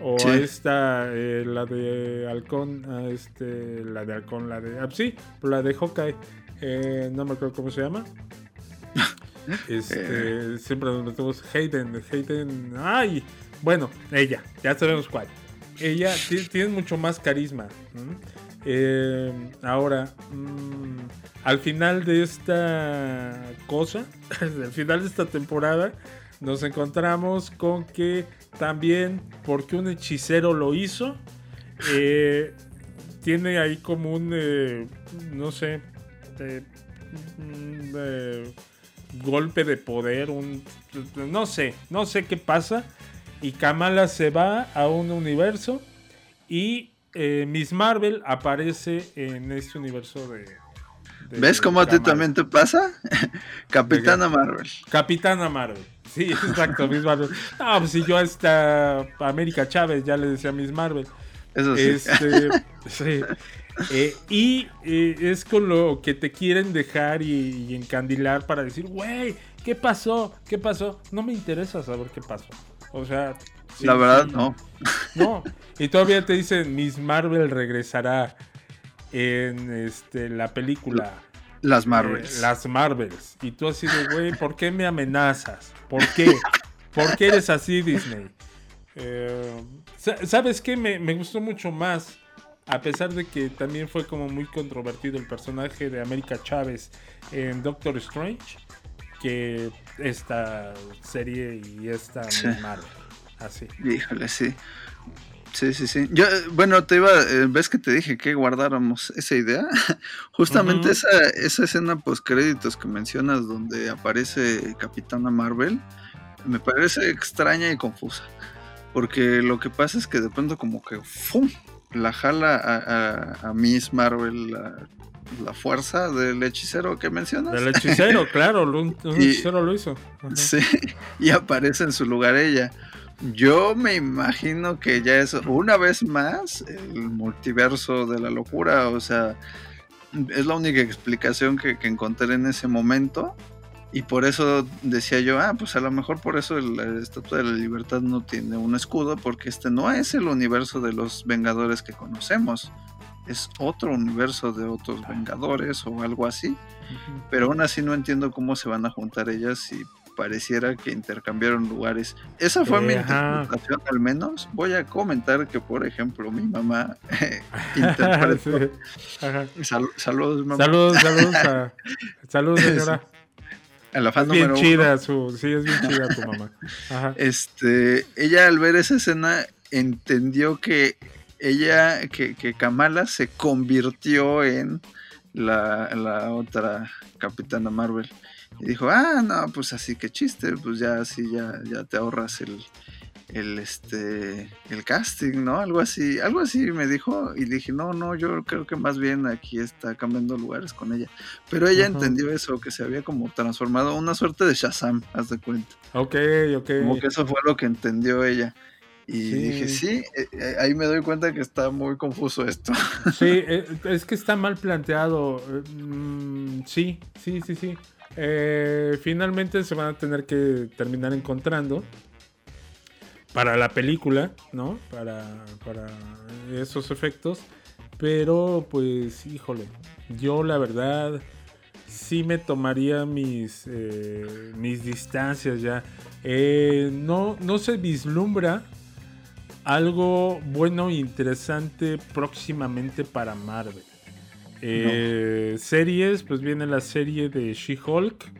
O Sí. a esta, eh, la de Halcón, a este, la de Halcón, la de. ah, sí, la de Hawkeye. eh, no me acuerdo cómo se llama. Este, siempre nos metemos Hayden, Hayden, ay, bueno, ella, ya sabemos cuál. Ella ti- tiene mucho más carisma. Eh, ahora, mm, al final de esta cosa, al final de esta temporada, nos encontramos con que también, porque un hechicero lo hizo, eh, tiene ahí como un, eh, no sé, un, golpe de poder, un, no sé, no sé qué pasa. Y Kamala se va a un universo y eh, Miss Marvel aparece en este universo de... de- ¿Ves cómo a ti también te pasa? Capitana Marvel. Capitana Marvel. Sí, exacto, Miss Marvel. No, pues si yo a esta América Chávez ya le decía Miss Marvel. Eso sí. Este, sí. Eh, y eh, es con lo que te quieren dejar y, y encandilar para decir, güey, ¿qué pasó? ¿Qué pasó? No me interesa saber qué pasó. O sea, sí, La verdad, sí. no. No. Y todavía te dicen, Miss Marvel regresará en este, la película. Las eh, Marvels. las Marvels. Y tú así de, güey, ¿por qué me amenazas? ¿Por qué? ¿Por qué eres así, Disney? Eh, sa- ¿Sabes qué? Me, me gustó mucho más. A pesar de que también fue como muy controvertido el personaje de América Chávez en Doctor Strange. Que esta serie y esta Sí. Marvel. Así. Híjole, sí. Sí, sí, sí. Yo, eh, bueno, te iba, eh, ves que te dije que guardáramos esa idea. Justamente esa, esa escena post créditos que mencionas donde aparece Capitana Marvel, me parece extraña y confusa. Porque lo que pasa es que de pronto como que ¡fum! la jala a, a- a Miss Marvel la, la fuerza del hechicero que mencionas. Del hechicero, claro, un, un Y- hechicero lo hizo. Ajá. Sí, y aparece en su lugar ella. Yo me imagino que ya es una vez más el multiverso de la locura, o sea, es la única explicación que, que encontré en ese momento. Y por eso decía yo, ah, pues a lo mejor por eso la Estatua de la Libertad no tiene un escudo, porque este no es el universo de los Vengadores que conocemos. Es otro universo de otros Vengadores o algo así. Pero aún así no entiendo cómo se van a juntar ellas y pareciera que intercambiaron lugares. Esa fue mi Eh, ajá. interpretación al menos. Voy a comentar que, por ejemplo, mi mamá interpretó... Sí. Sal- saludos, mamá. Saludos, saludos a- Saludos, señora. A la fan Es bien chida uno. su, sí, es bien chida tu mamá. Ajá. Este, ella al ver esa escena entendió que ella, que, que Kamala se convirtió en la, la otra Capitana Marvel. Y dijo, ah, no, pues así que chiste, pues ya así ya, ya te ahorras el, el este el casting, ¿no? Algo así, algo así me dijo, y dije, no, no, yo creo que más bien aquí está cambiando lugares con ella. Pero ella entendió eso, que se había como transformado, una suerte de Shazam, haz de cuenta. Ok, ok. Como que eso fue lo que entendió ella. Y dije, sí, eh, eh, ahí me doy cuenta que está muy confuso esto. Sí, eh, es que está mal planteado. Mm, sí, sí, sí, sí. finalmente se van a tener que terminar encontrando para la película, ¿no? Para, para esos efectos. Pero pues, híjole, yo la verdad sí me tomaría mis, mis distancias ya. no, no se vislumbra algo bueno e interesante próximamente para Marvel. Eh, series, pues viene la serie de She-Hulk.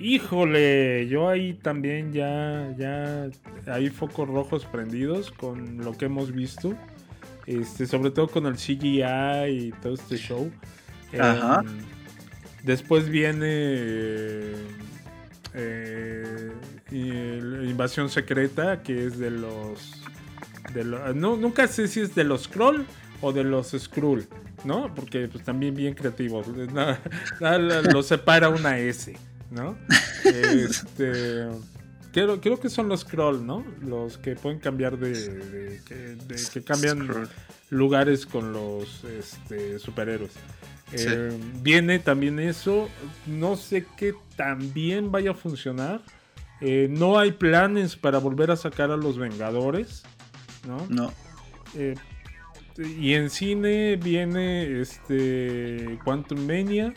Híjole, yo ahí también ya, ya hay focos rojos prendidos con lo que hemos visto. Este, sobre todo con el CGI y todo este show. Em, después viene eh, Invasión Secreta, que es de los no, nunca sé si es de los Scroll o de los Skrull, ¿no? Porque pues también bien creativos. Nada, lo separa una S, ¿no? Este, creo, creo que son los Scroll, ¿no? Los que pueden cambiar de, que cambian lugares con los este, superhéroes. Eh, viene también eso. No sé qué también vaya a funcionar. Eh, no hay planes para volver a sacar a los Vengadores. ¿No? No. Eh, y en cine viene este Quantum Mania.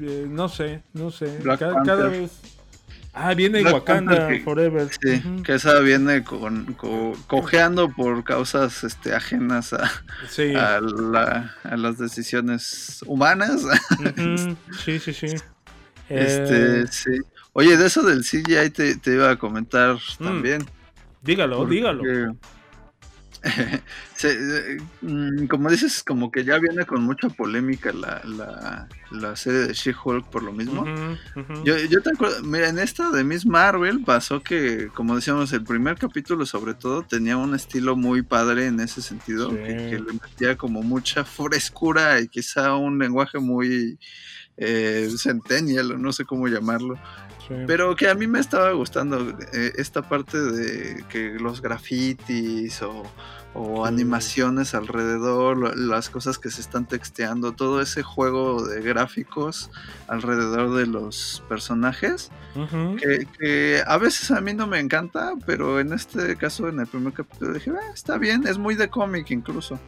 Eh, no sé, no sé. Cada, vez. Ah, viene Wakanda Forever. Sí, que esa viene con, cojeando por causas este, ajenas a, a, las decisiones humanas. Sí, sí, sí. Este, eh, sí. Oye, de eso del CGI te, te iba a comentar mm. también. Dígalo, dígalo. Mm, como dices, como que ya viene con mucha polémica la, la, serie de She-Hulk por lo mismo. Yo, yo te acuerdo, mira, en esta de Miss Marvel pasó que, como decíamos, el primer capítulo sobre todo tenía un estilo muy padre en ese sentido, que, le metía como mucha frescura y quizá un lenguaje muy eh, centennial, no sé cómo llamarlo. Pero que a mí me estaba gustando eh, esta parte de que los grafitis o, animaciones alrededor, las cosas que se están texteando, todo ese juego de gráficos alrededor de los personajes, que, a veces a mí no me encanta, pero en este caso, en el primer capítulo, dije, ah, está bien, es muy de cómic incluso.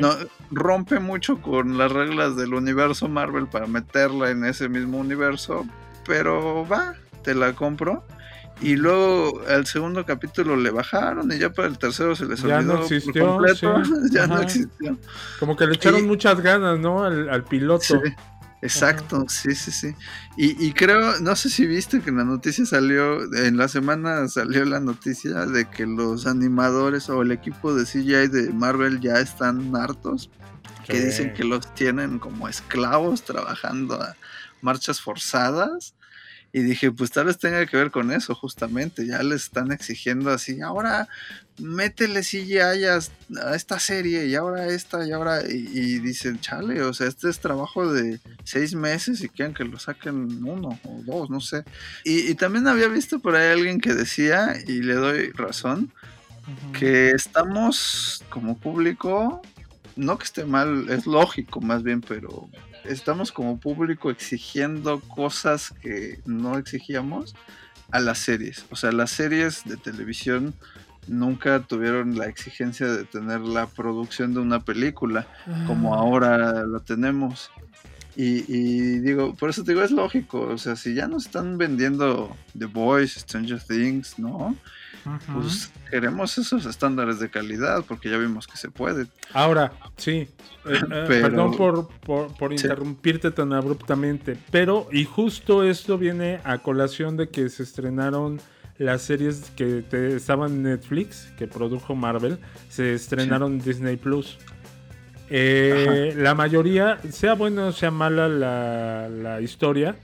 No, rompe mucho con las reglas del universo Marvel para meterla en ese mismo universo, pero va, te la compro. Y luego al segundo capítulo le bajaron y ya para el tercero se les ya olvidó no existió, completo. ya no existió. Como que le echaron muchas ganas, ¿no? Al, piloto. Exacto, sí, sí, sí. Y, y, creo, no sé si viste que en la noticia salió, en la semana salió la noticia de que los animadores o el equipo de CGI de Marvel ya están hartos, que dicen que los tienen como esclavos trabajando a marchas forzadas y dije, pues tal vez tenga que ver con eso, justamente. Ya les están exigiendo así, ahora métele CGI a, a esta serie, y ahora esta, y ahora. Y, dicen, chale, o sea, este es trabajo de seis meses y quieren que lo saquen uno o dos, no sé. Y, también había visto por ahí alguien que decía, y le doy razón, que estamos como público, no que esté mal, es lógico más bien, pero estamos como público exigiendo cosas que no exigíamos a las series. O sea, las series de televisión nunca tuvieron la exigencia de tener la producción de una película como ah. ahora la tenemos. Y, y, digo, por eso te digo, es lógico. O sea, si ya nos están vendiendo The Voice, Stranger Things, ¿no? Pues queremos esos estándares de calidad porque ya vimos que se puede. Ahora, sí, eh, eh, perdón por, interrumpirte tan abruptamente, pero y justo esto viene a colación de que se estrenaron las series que estaban en Netflix, que produjo Marvel, se estrenaron en Disney Plus. Eh, la mayoría, sea buena o sea mala la, la historia,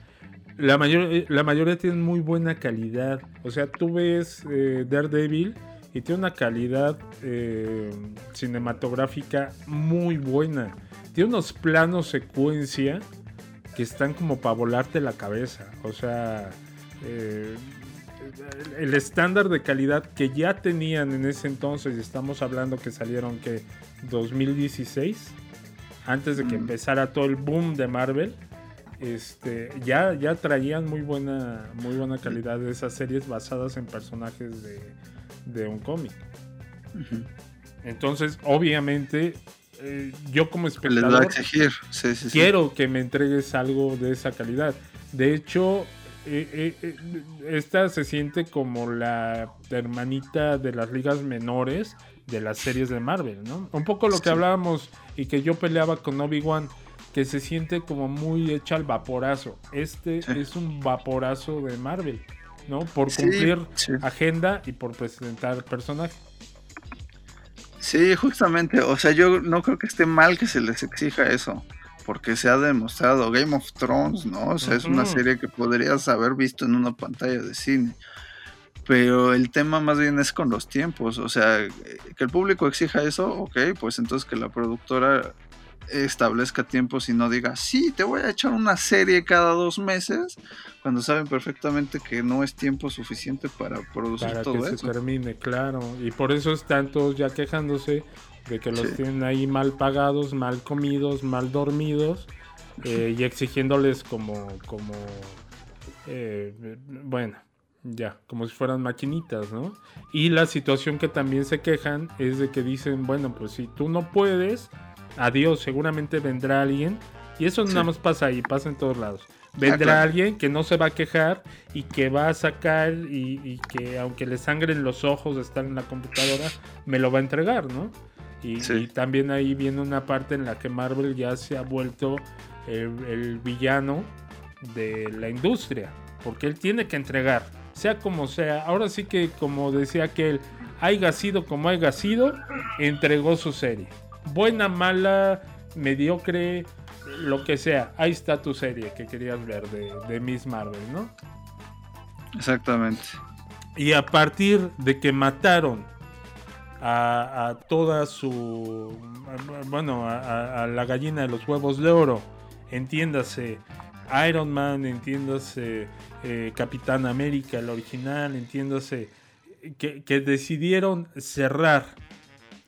la, mayor, eh, la mayoría tienen muy buena calidad. O sea, tú ves eh, Daredevil y tiene una calidad eh, cinematográfica muy buena. Tiene unos planos secuencia que están como para volarte la cabeza. O sea, el estándar de calidad que ya tenían en ese entonces, estamos hablando que salieron que 2016, antes de que empezara todo el boom de Marvel, este, ya, ya traían muy buena, muy buena calidad de esas series basadas en personajes de, un cómic. Entonces, obviamente, eh, yo como espectador quiero que me entregues algo de esa calidad. De hecho, eh, eh, esta se siente como la hermanita de las ligas menores de las series de Marvel, ¿no? Un poco lo que hablábamos y que yo peleaba con Obi-Wan, que se siente como muy hecha al vaporazo. Este es un vaporazo de Marvel, ¿no? Por cumplir agenda y por presentar personaje. Sí, justamente, o sea, yo no creo que esté mal que se les exija eso, porque se ha demostrado Game of Thrones, ¿no? O sea, es una serie que podrías haber visto en una pantalla de cine. Pero el tema más bien es con los tiempos, o sea, que el público exija eso, ok, pues entonces que la productora establezca tiempos y no diga, sí, te voy a echar una serie cada dos meses, cuando saben perfectamente que no es tiempo suficiente para producir para todo que se termine, claro. Y por eso están todos ya quejándose de que los tienen ahí mal pagados, mal comidos, mal dormidos eh, y exigiéndoles como, como, eh, bueno, ya, como si fueran maquinitas, ¿no? Y la situación que también se quejan es de que dicen, bueno, pues si tú no puedes, adiós, seguramente vendrá alguien. Y eso nada más pasa ahí, pasa en todos lados. Vendrá ah, alguien que no se va a quejar y que va a sacar y, que aunque le sangren los ojos de estar en la computadora, me lo va a entregar, ¿no? Y, también ahí viene una parte en la que Marvel ya se ha vuelto el, villano de la industria, porque él tiene que entregar, sea como sea. Ahora sí que, como decía aquel, haya sido como haya sido, entregó su serie buena, mala, mediocre, lo que sea. Ahí está tu serie que querías ver de, Miss Marvel, ¿no? Exactamente. Y a partir de que mataron a, toda su. Bueno, a, la gallina de los huevos de oro, entiéndase Iron Man, entiéndase eh, Capitán América, el original, entiéndase que, que decidieron cerrar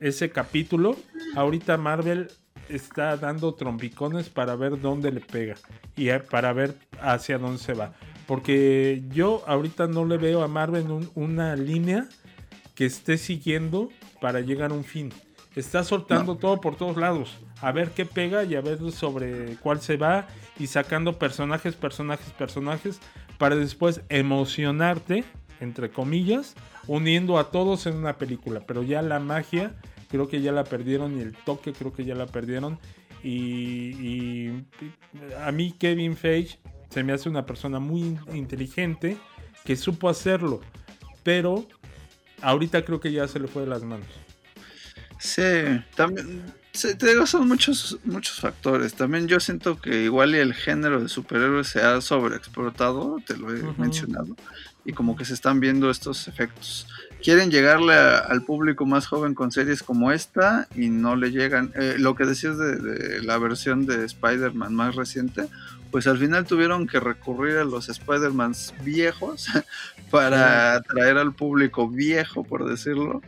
ese capítulo, ahorita Marvel está dando trompicones para ver dónde le pega y eh, para ver hacia dónde se va. Porque yo ahorita no le veo a Marvel una línea que esté siguiendo para llegar a un fin. Está soltando todo por todos lados. A ver qué pega y a ver sobre cuál se va. Y sacando personajes, personajes, personajes. Para después emocionarte, entre comillas, uniendo a todos en una película. Pero ya la magia creo que ya la perdieron y el toque creo que ya la perdieron. Y, a mí Kevin Feige se me hace una persona muy inteligente que supo hacerlo. Pero ahorita creo que ya se le fue de las manos. Sí, también te digo, son muchos, muchos factores. También yo siento que igual el género de superhéroes se ha sobreexplotado, te lo he mencionado, y como que se están viendo estos efectos quieren llegarle al público más joven con series como esta y no le llegan. Eh, lo que decías de, la versión de Spider-Man más reciente, pues al final tuvieron que recurrir a los Spider-Man viejos para atraer al público viejo, por decirlo.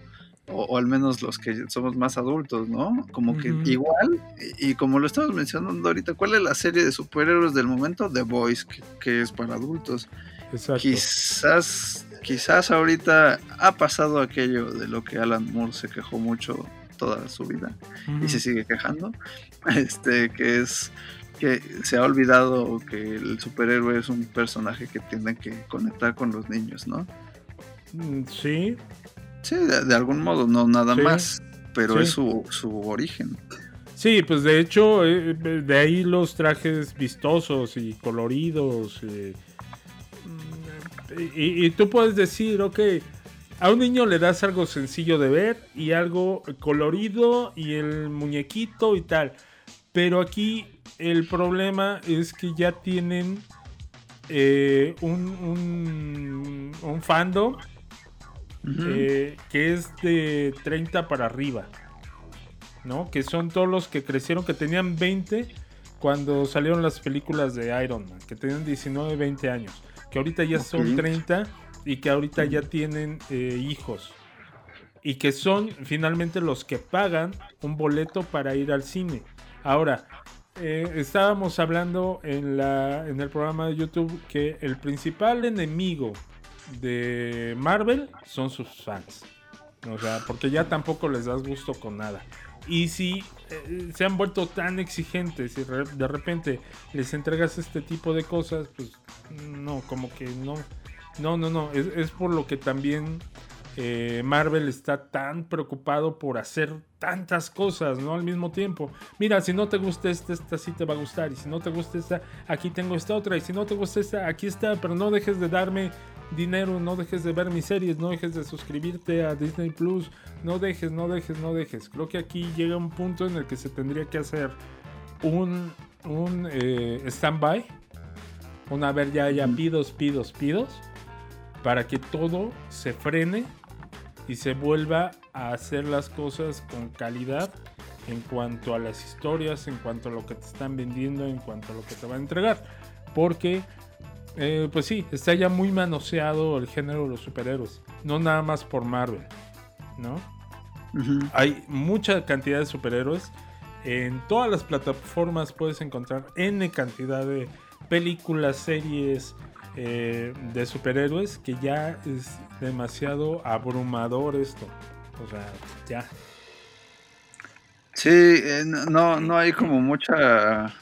O, al menos los que somos más adultos, ¿no? Como que igual, y, como lo estamos mencionando ahorita, ¿cuál es la serie de superhéroes del momento? The Boys, que, es para adultos. Quizás quizás ahorita ha pasado aquello de lo que Alan Moore se quejó mucho toda su vida y se sigue quejando, este que es que se ha olvidado que el superhéroe es un personaje que tiene que conectar con los niños, ¿no? Mm, sí. Sí, de, algún modo, no nada más, pero es su, su origen. Sí, pues de hecho, eh, de ahí los trajes vistosos y coloridos. Eh, y, tú puedes decir, ok, a un niño le das algo sencillo de ver y algo colorido y el muñequito y tal. Pero aquí el problema es que ya tienen eh, un, un, fandom eh, que es de 30 para arriba. ¿No? Que son todos los que crecieron, que tenían 20 cuando salieron las películas de Iron Man, que tenían 19, 20 años que ahorita ya son 30 y que ahorita ya tienen eh, hijos y que son finalmente los que pagan un boleto para ir al cine. Ahora, eh, estábamos hablando en, la, en el programa de YouTube que el principal enemigo de Marvel son sus fans. O sea, porque ya tampoco les das gusto con nada. Y si eh, se han vuelto tan exigentes y de repente les entregas este tipo de cosas, pues no, como que no. No, no, no. Es, por lo que también eh, Marvel está tan preocupado por hacer tantas cosas, ¿no? Al mismo tiempo. Mira, si no te gusta esta, esta sí te va a gustar. Y si no te gusta esta, aquí tengo esta otra. Y si no te gusta esta, aquí está. Pero no dejes de darme dinero, no dejes de ver mis series, no dejes de suscribirte a Disney Plus, no dejes, no dejes, no dejes. Creo que aquí llega un punto en el que se tendría que hacer un, un eh, stand-by, una ver ya, ya pidos, pidos, pidos, para que todo se frene y se vuelva a hacer las cosas con calidad en cuanto a las historias, en cuanto a lo que te están vendiendo, en cuanto a lo que te van a entregar. Porque eh, pues sí, está ya muy manoseado el género de los superhéroes. No nada más por Marvel, ¿no? Hay mucha cantidad de superhéroes. En todas las plataformas puedes encontrar N cantidad de películas, series eh, de superhéroes que ya es demasiado abrumador esto. O sea, ya. Sí, eh, no, no hay como mucha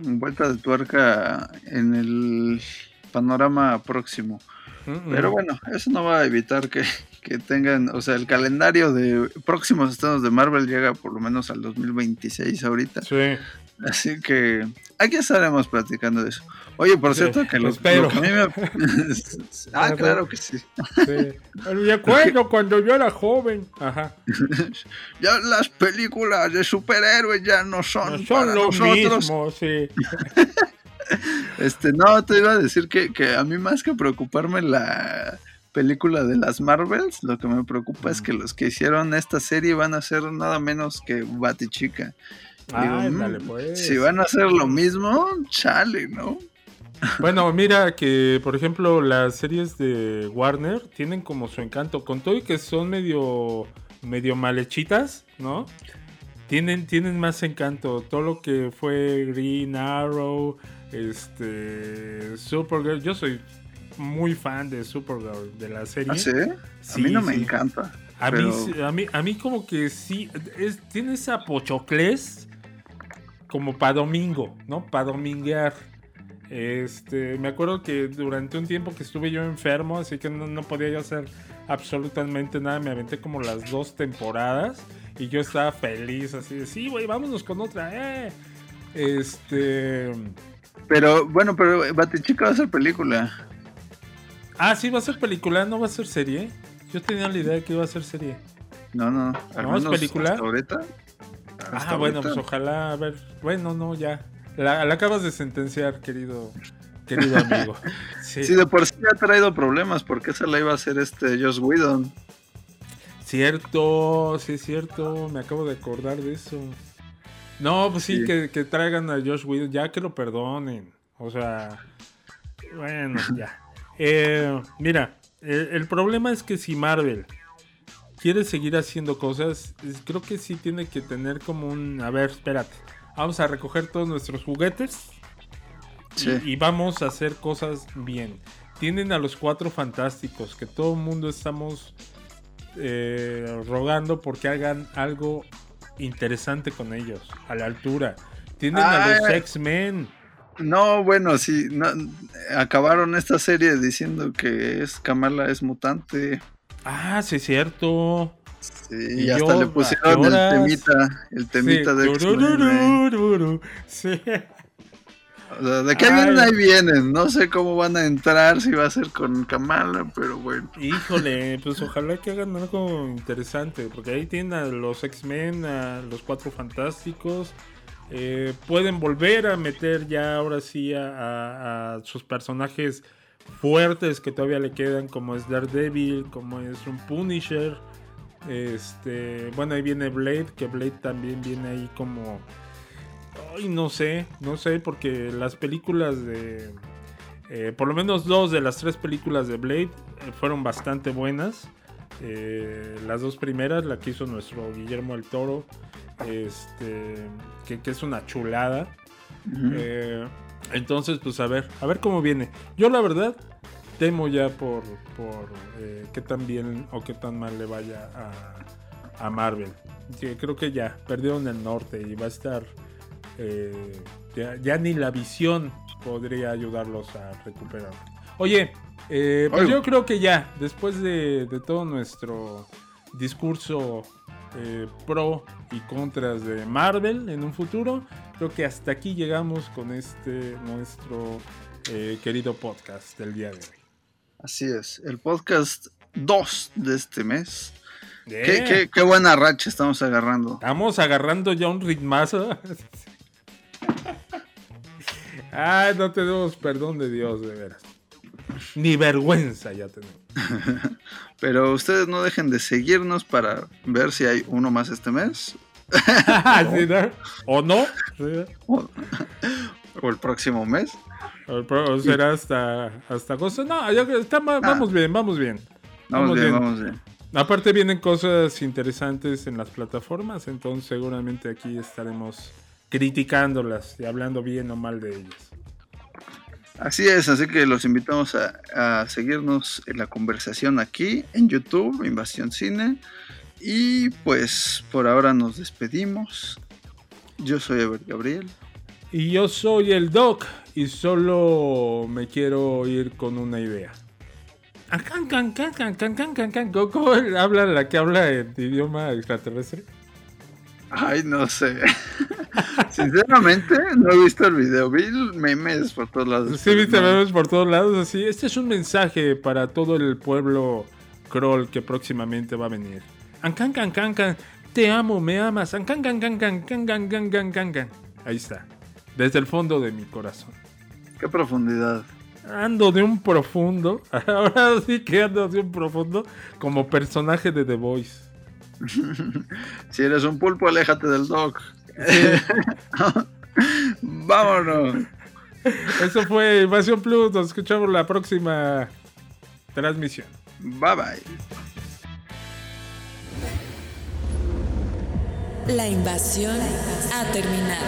vuelta de tuerca en el panorama próximo. Pero bueno, eso no va a evitar que, tengan, o sea, el calendario de próximos estados de Marvel llega por lo menos al 2026 ahorita. Sí. Así que aquí estaremos platicando de eso. Oye, por cierto, que, los, que a mí me... ah, claro que sí. sí. Me acuerdo cuando yo era joven. Ajá. ya las películas de superhéroes ya no son, no son lo mismo, sí. Este, no, te iba a decir que, a mí más que preocuparme la película de las Marvels, lo que me preocupa es que los que hicieron esta serie van a ser nada menos que Batichica. Ah, dale, pues. Si van a hacer lo mismo, chale, ¿no? Bueno, mira que, por ejemplo, las series de Warner tienen como su encanto. Con todo y que son medio, medio malhechitas, ¿no? Tienen, tienen más encanto. Todo lo que fue Green Arrow, este. Supergirl. Yo soy muy fan de Supergirl, de la serie. ¿Ah, sí? a mí no me encanta. A, mí, a, mí, a mí como que sí, es, tiene esa pochoclés como para domingo, ¿no? Para dominguear. Este, me acuerdo que durante un tiempo que estuve yo enfermo, así que no, no podía yo hacer absolutamente nada, me aventé como las dos temporadas y yo estaba feliz, así de, sí, güey, vámonos con otra, eh. Este... Pero bueno, pero Batichica va a ser película. Ah, sí, va a ser película, no va a ser serie. Yo tenía la idea de que iba a ser serie. No, no. ¿No es película? ahorita. ah, bueno, pues ojalá, a ver. Bueno, no, ya. La, acabas de sentenciar, querido, querido amigo. Sí. sí. de por sí ha traído problemas, porque esa la iba a hacer este Josh Whedon. Cierto, sí es cierto, me acabo de acordar de eso. No, pues sí, Que, traigan a Josh Whedon, ya que lo perdonen. O sea, bueno, ya. Eh, mira, el, problema es que si Marvel quiere seguir haciendo cosas, creo que sí tiene que tener como un... A ver, espérate. Vamos a recoger todos nuestros juguetes y, vamos a hacer cosas bien. Tienen a los cuatro fantásticos, que todo el mundo estamos eh, rogando porque hagan algo interesante con ellos, a la altura. Tienen a los X-Men. No, bueno, sí, acabaron esta serie diciendo que es Kamala es mutante. Ah, sí, es cierto. Sí, y, hasta le pusieron el temita, el temita de X-Men. Sí. De qué vienen, ahí vienen. No sé cómo van a entrar, si va a ser con Kamala, pero bueno. Híjole, pues ojalá que hagan algo interesante, porque ahí tienen a los X-Men, a los Cuatro Fantásticos. Eh, pueden volver a meter ya ahora sí a, sus personajes fuertes que todavía le quedan, como es Daredevil, como es un Punisher. Este, bueno, ahí viene Blade, que Blade también viene ahí como Ay, no sé, no sé, porque las películas de, Eh, por lo menos dos de las tres películas de Blade eh, fueron bastante buenas. Eh, las dos primeras, la que hizo nuestro Guillermo el Toro, este, que, que es una chulada. Eh, entonces, pues a ver, a ver cómo viene. Yo la verdad temo ya por, por qué tan bien o qué tan mal le vaya a, a Marvel. Creo que ya perdieron el norte y va a estar... eh, ya, ya ni la visión podría ayudarlos a recuperar. Oye, eh, pues yo creo que ya, después de, de todo nuestro discurso eh, pro y contras de Marvel en un futuro, creo que hasta aquí llegamos con este nuestro querido podcast del día de hoy. Así es, el podcast 2 de este mes. Yeah. Qué, qué- qué buena racha estamos agarrando. Estamos agarrando ya un ritmazo. Ay, no tenemos perdón de Dios, de veras. Ni vergüenza ya tenemos. Pero ustedes no dejen de seguirnos para ver si hay uno más este mes ¿Sí, no? ¿O no? ¿Sí? o, o el próximo mes. O será hasta, hasta agosto. No, que está- Ah. vamos bien, vamos bien. Vamos bien, vamos bien. Aparte vienen cosas interesantes en las plataformas, entonces seguramente aquí estaremos criticándolas y hablando bien o mal de ellas. Así es, así que los invitamos a, a seguirnos en la conversación aquí en YouTube, Invasión Cine. Y pues por ahora nos despedimos. Yo soy Ever Gabriel. Y yo soy el Doc y solo me quiero ir con una idea. ¿Cómo- cómo habla la que habla en idioma extraterrestre? Ay, no sé. Sinceramente, no he visto el video. Vi memes por todos lados. Sí, viste memes por todos lados así. Este es un mensaje para todo el pueblo Kroll que próximamente va a venir. Ancan, can, can, can. Te amo, me amas. Ancan, can, can, can, can, can, can, can, can, can. Ahí está. Desde el fondo de mi corazón. Qué profundidad. Ando de un profundo. Ahora sí que ando de un profundo. Como personaje de The Voice. Si eres un pulpo, aléjate del dog. Vámonos. Eso fue Invasión Plus. Nos escuchamos la próxima transmisión. Bye bye. La invasión ha terminado.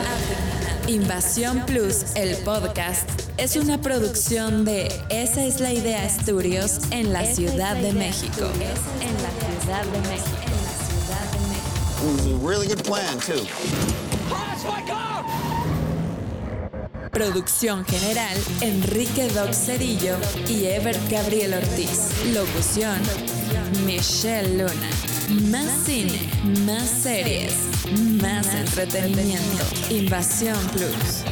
Invasión Plus, el podcast, es una producción de Esa es la idea Studios en la Ciudad de México. En la Ciudad de México. It was a really good plan, too. Producción general, Enrique Doc Cedillo y Ebert Gabriel Ortiz. Locución, Michelle Luna. Más cine, más series, más entretenimiento. Invasión Plus.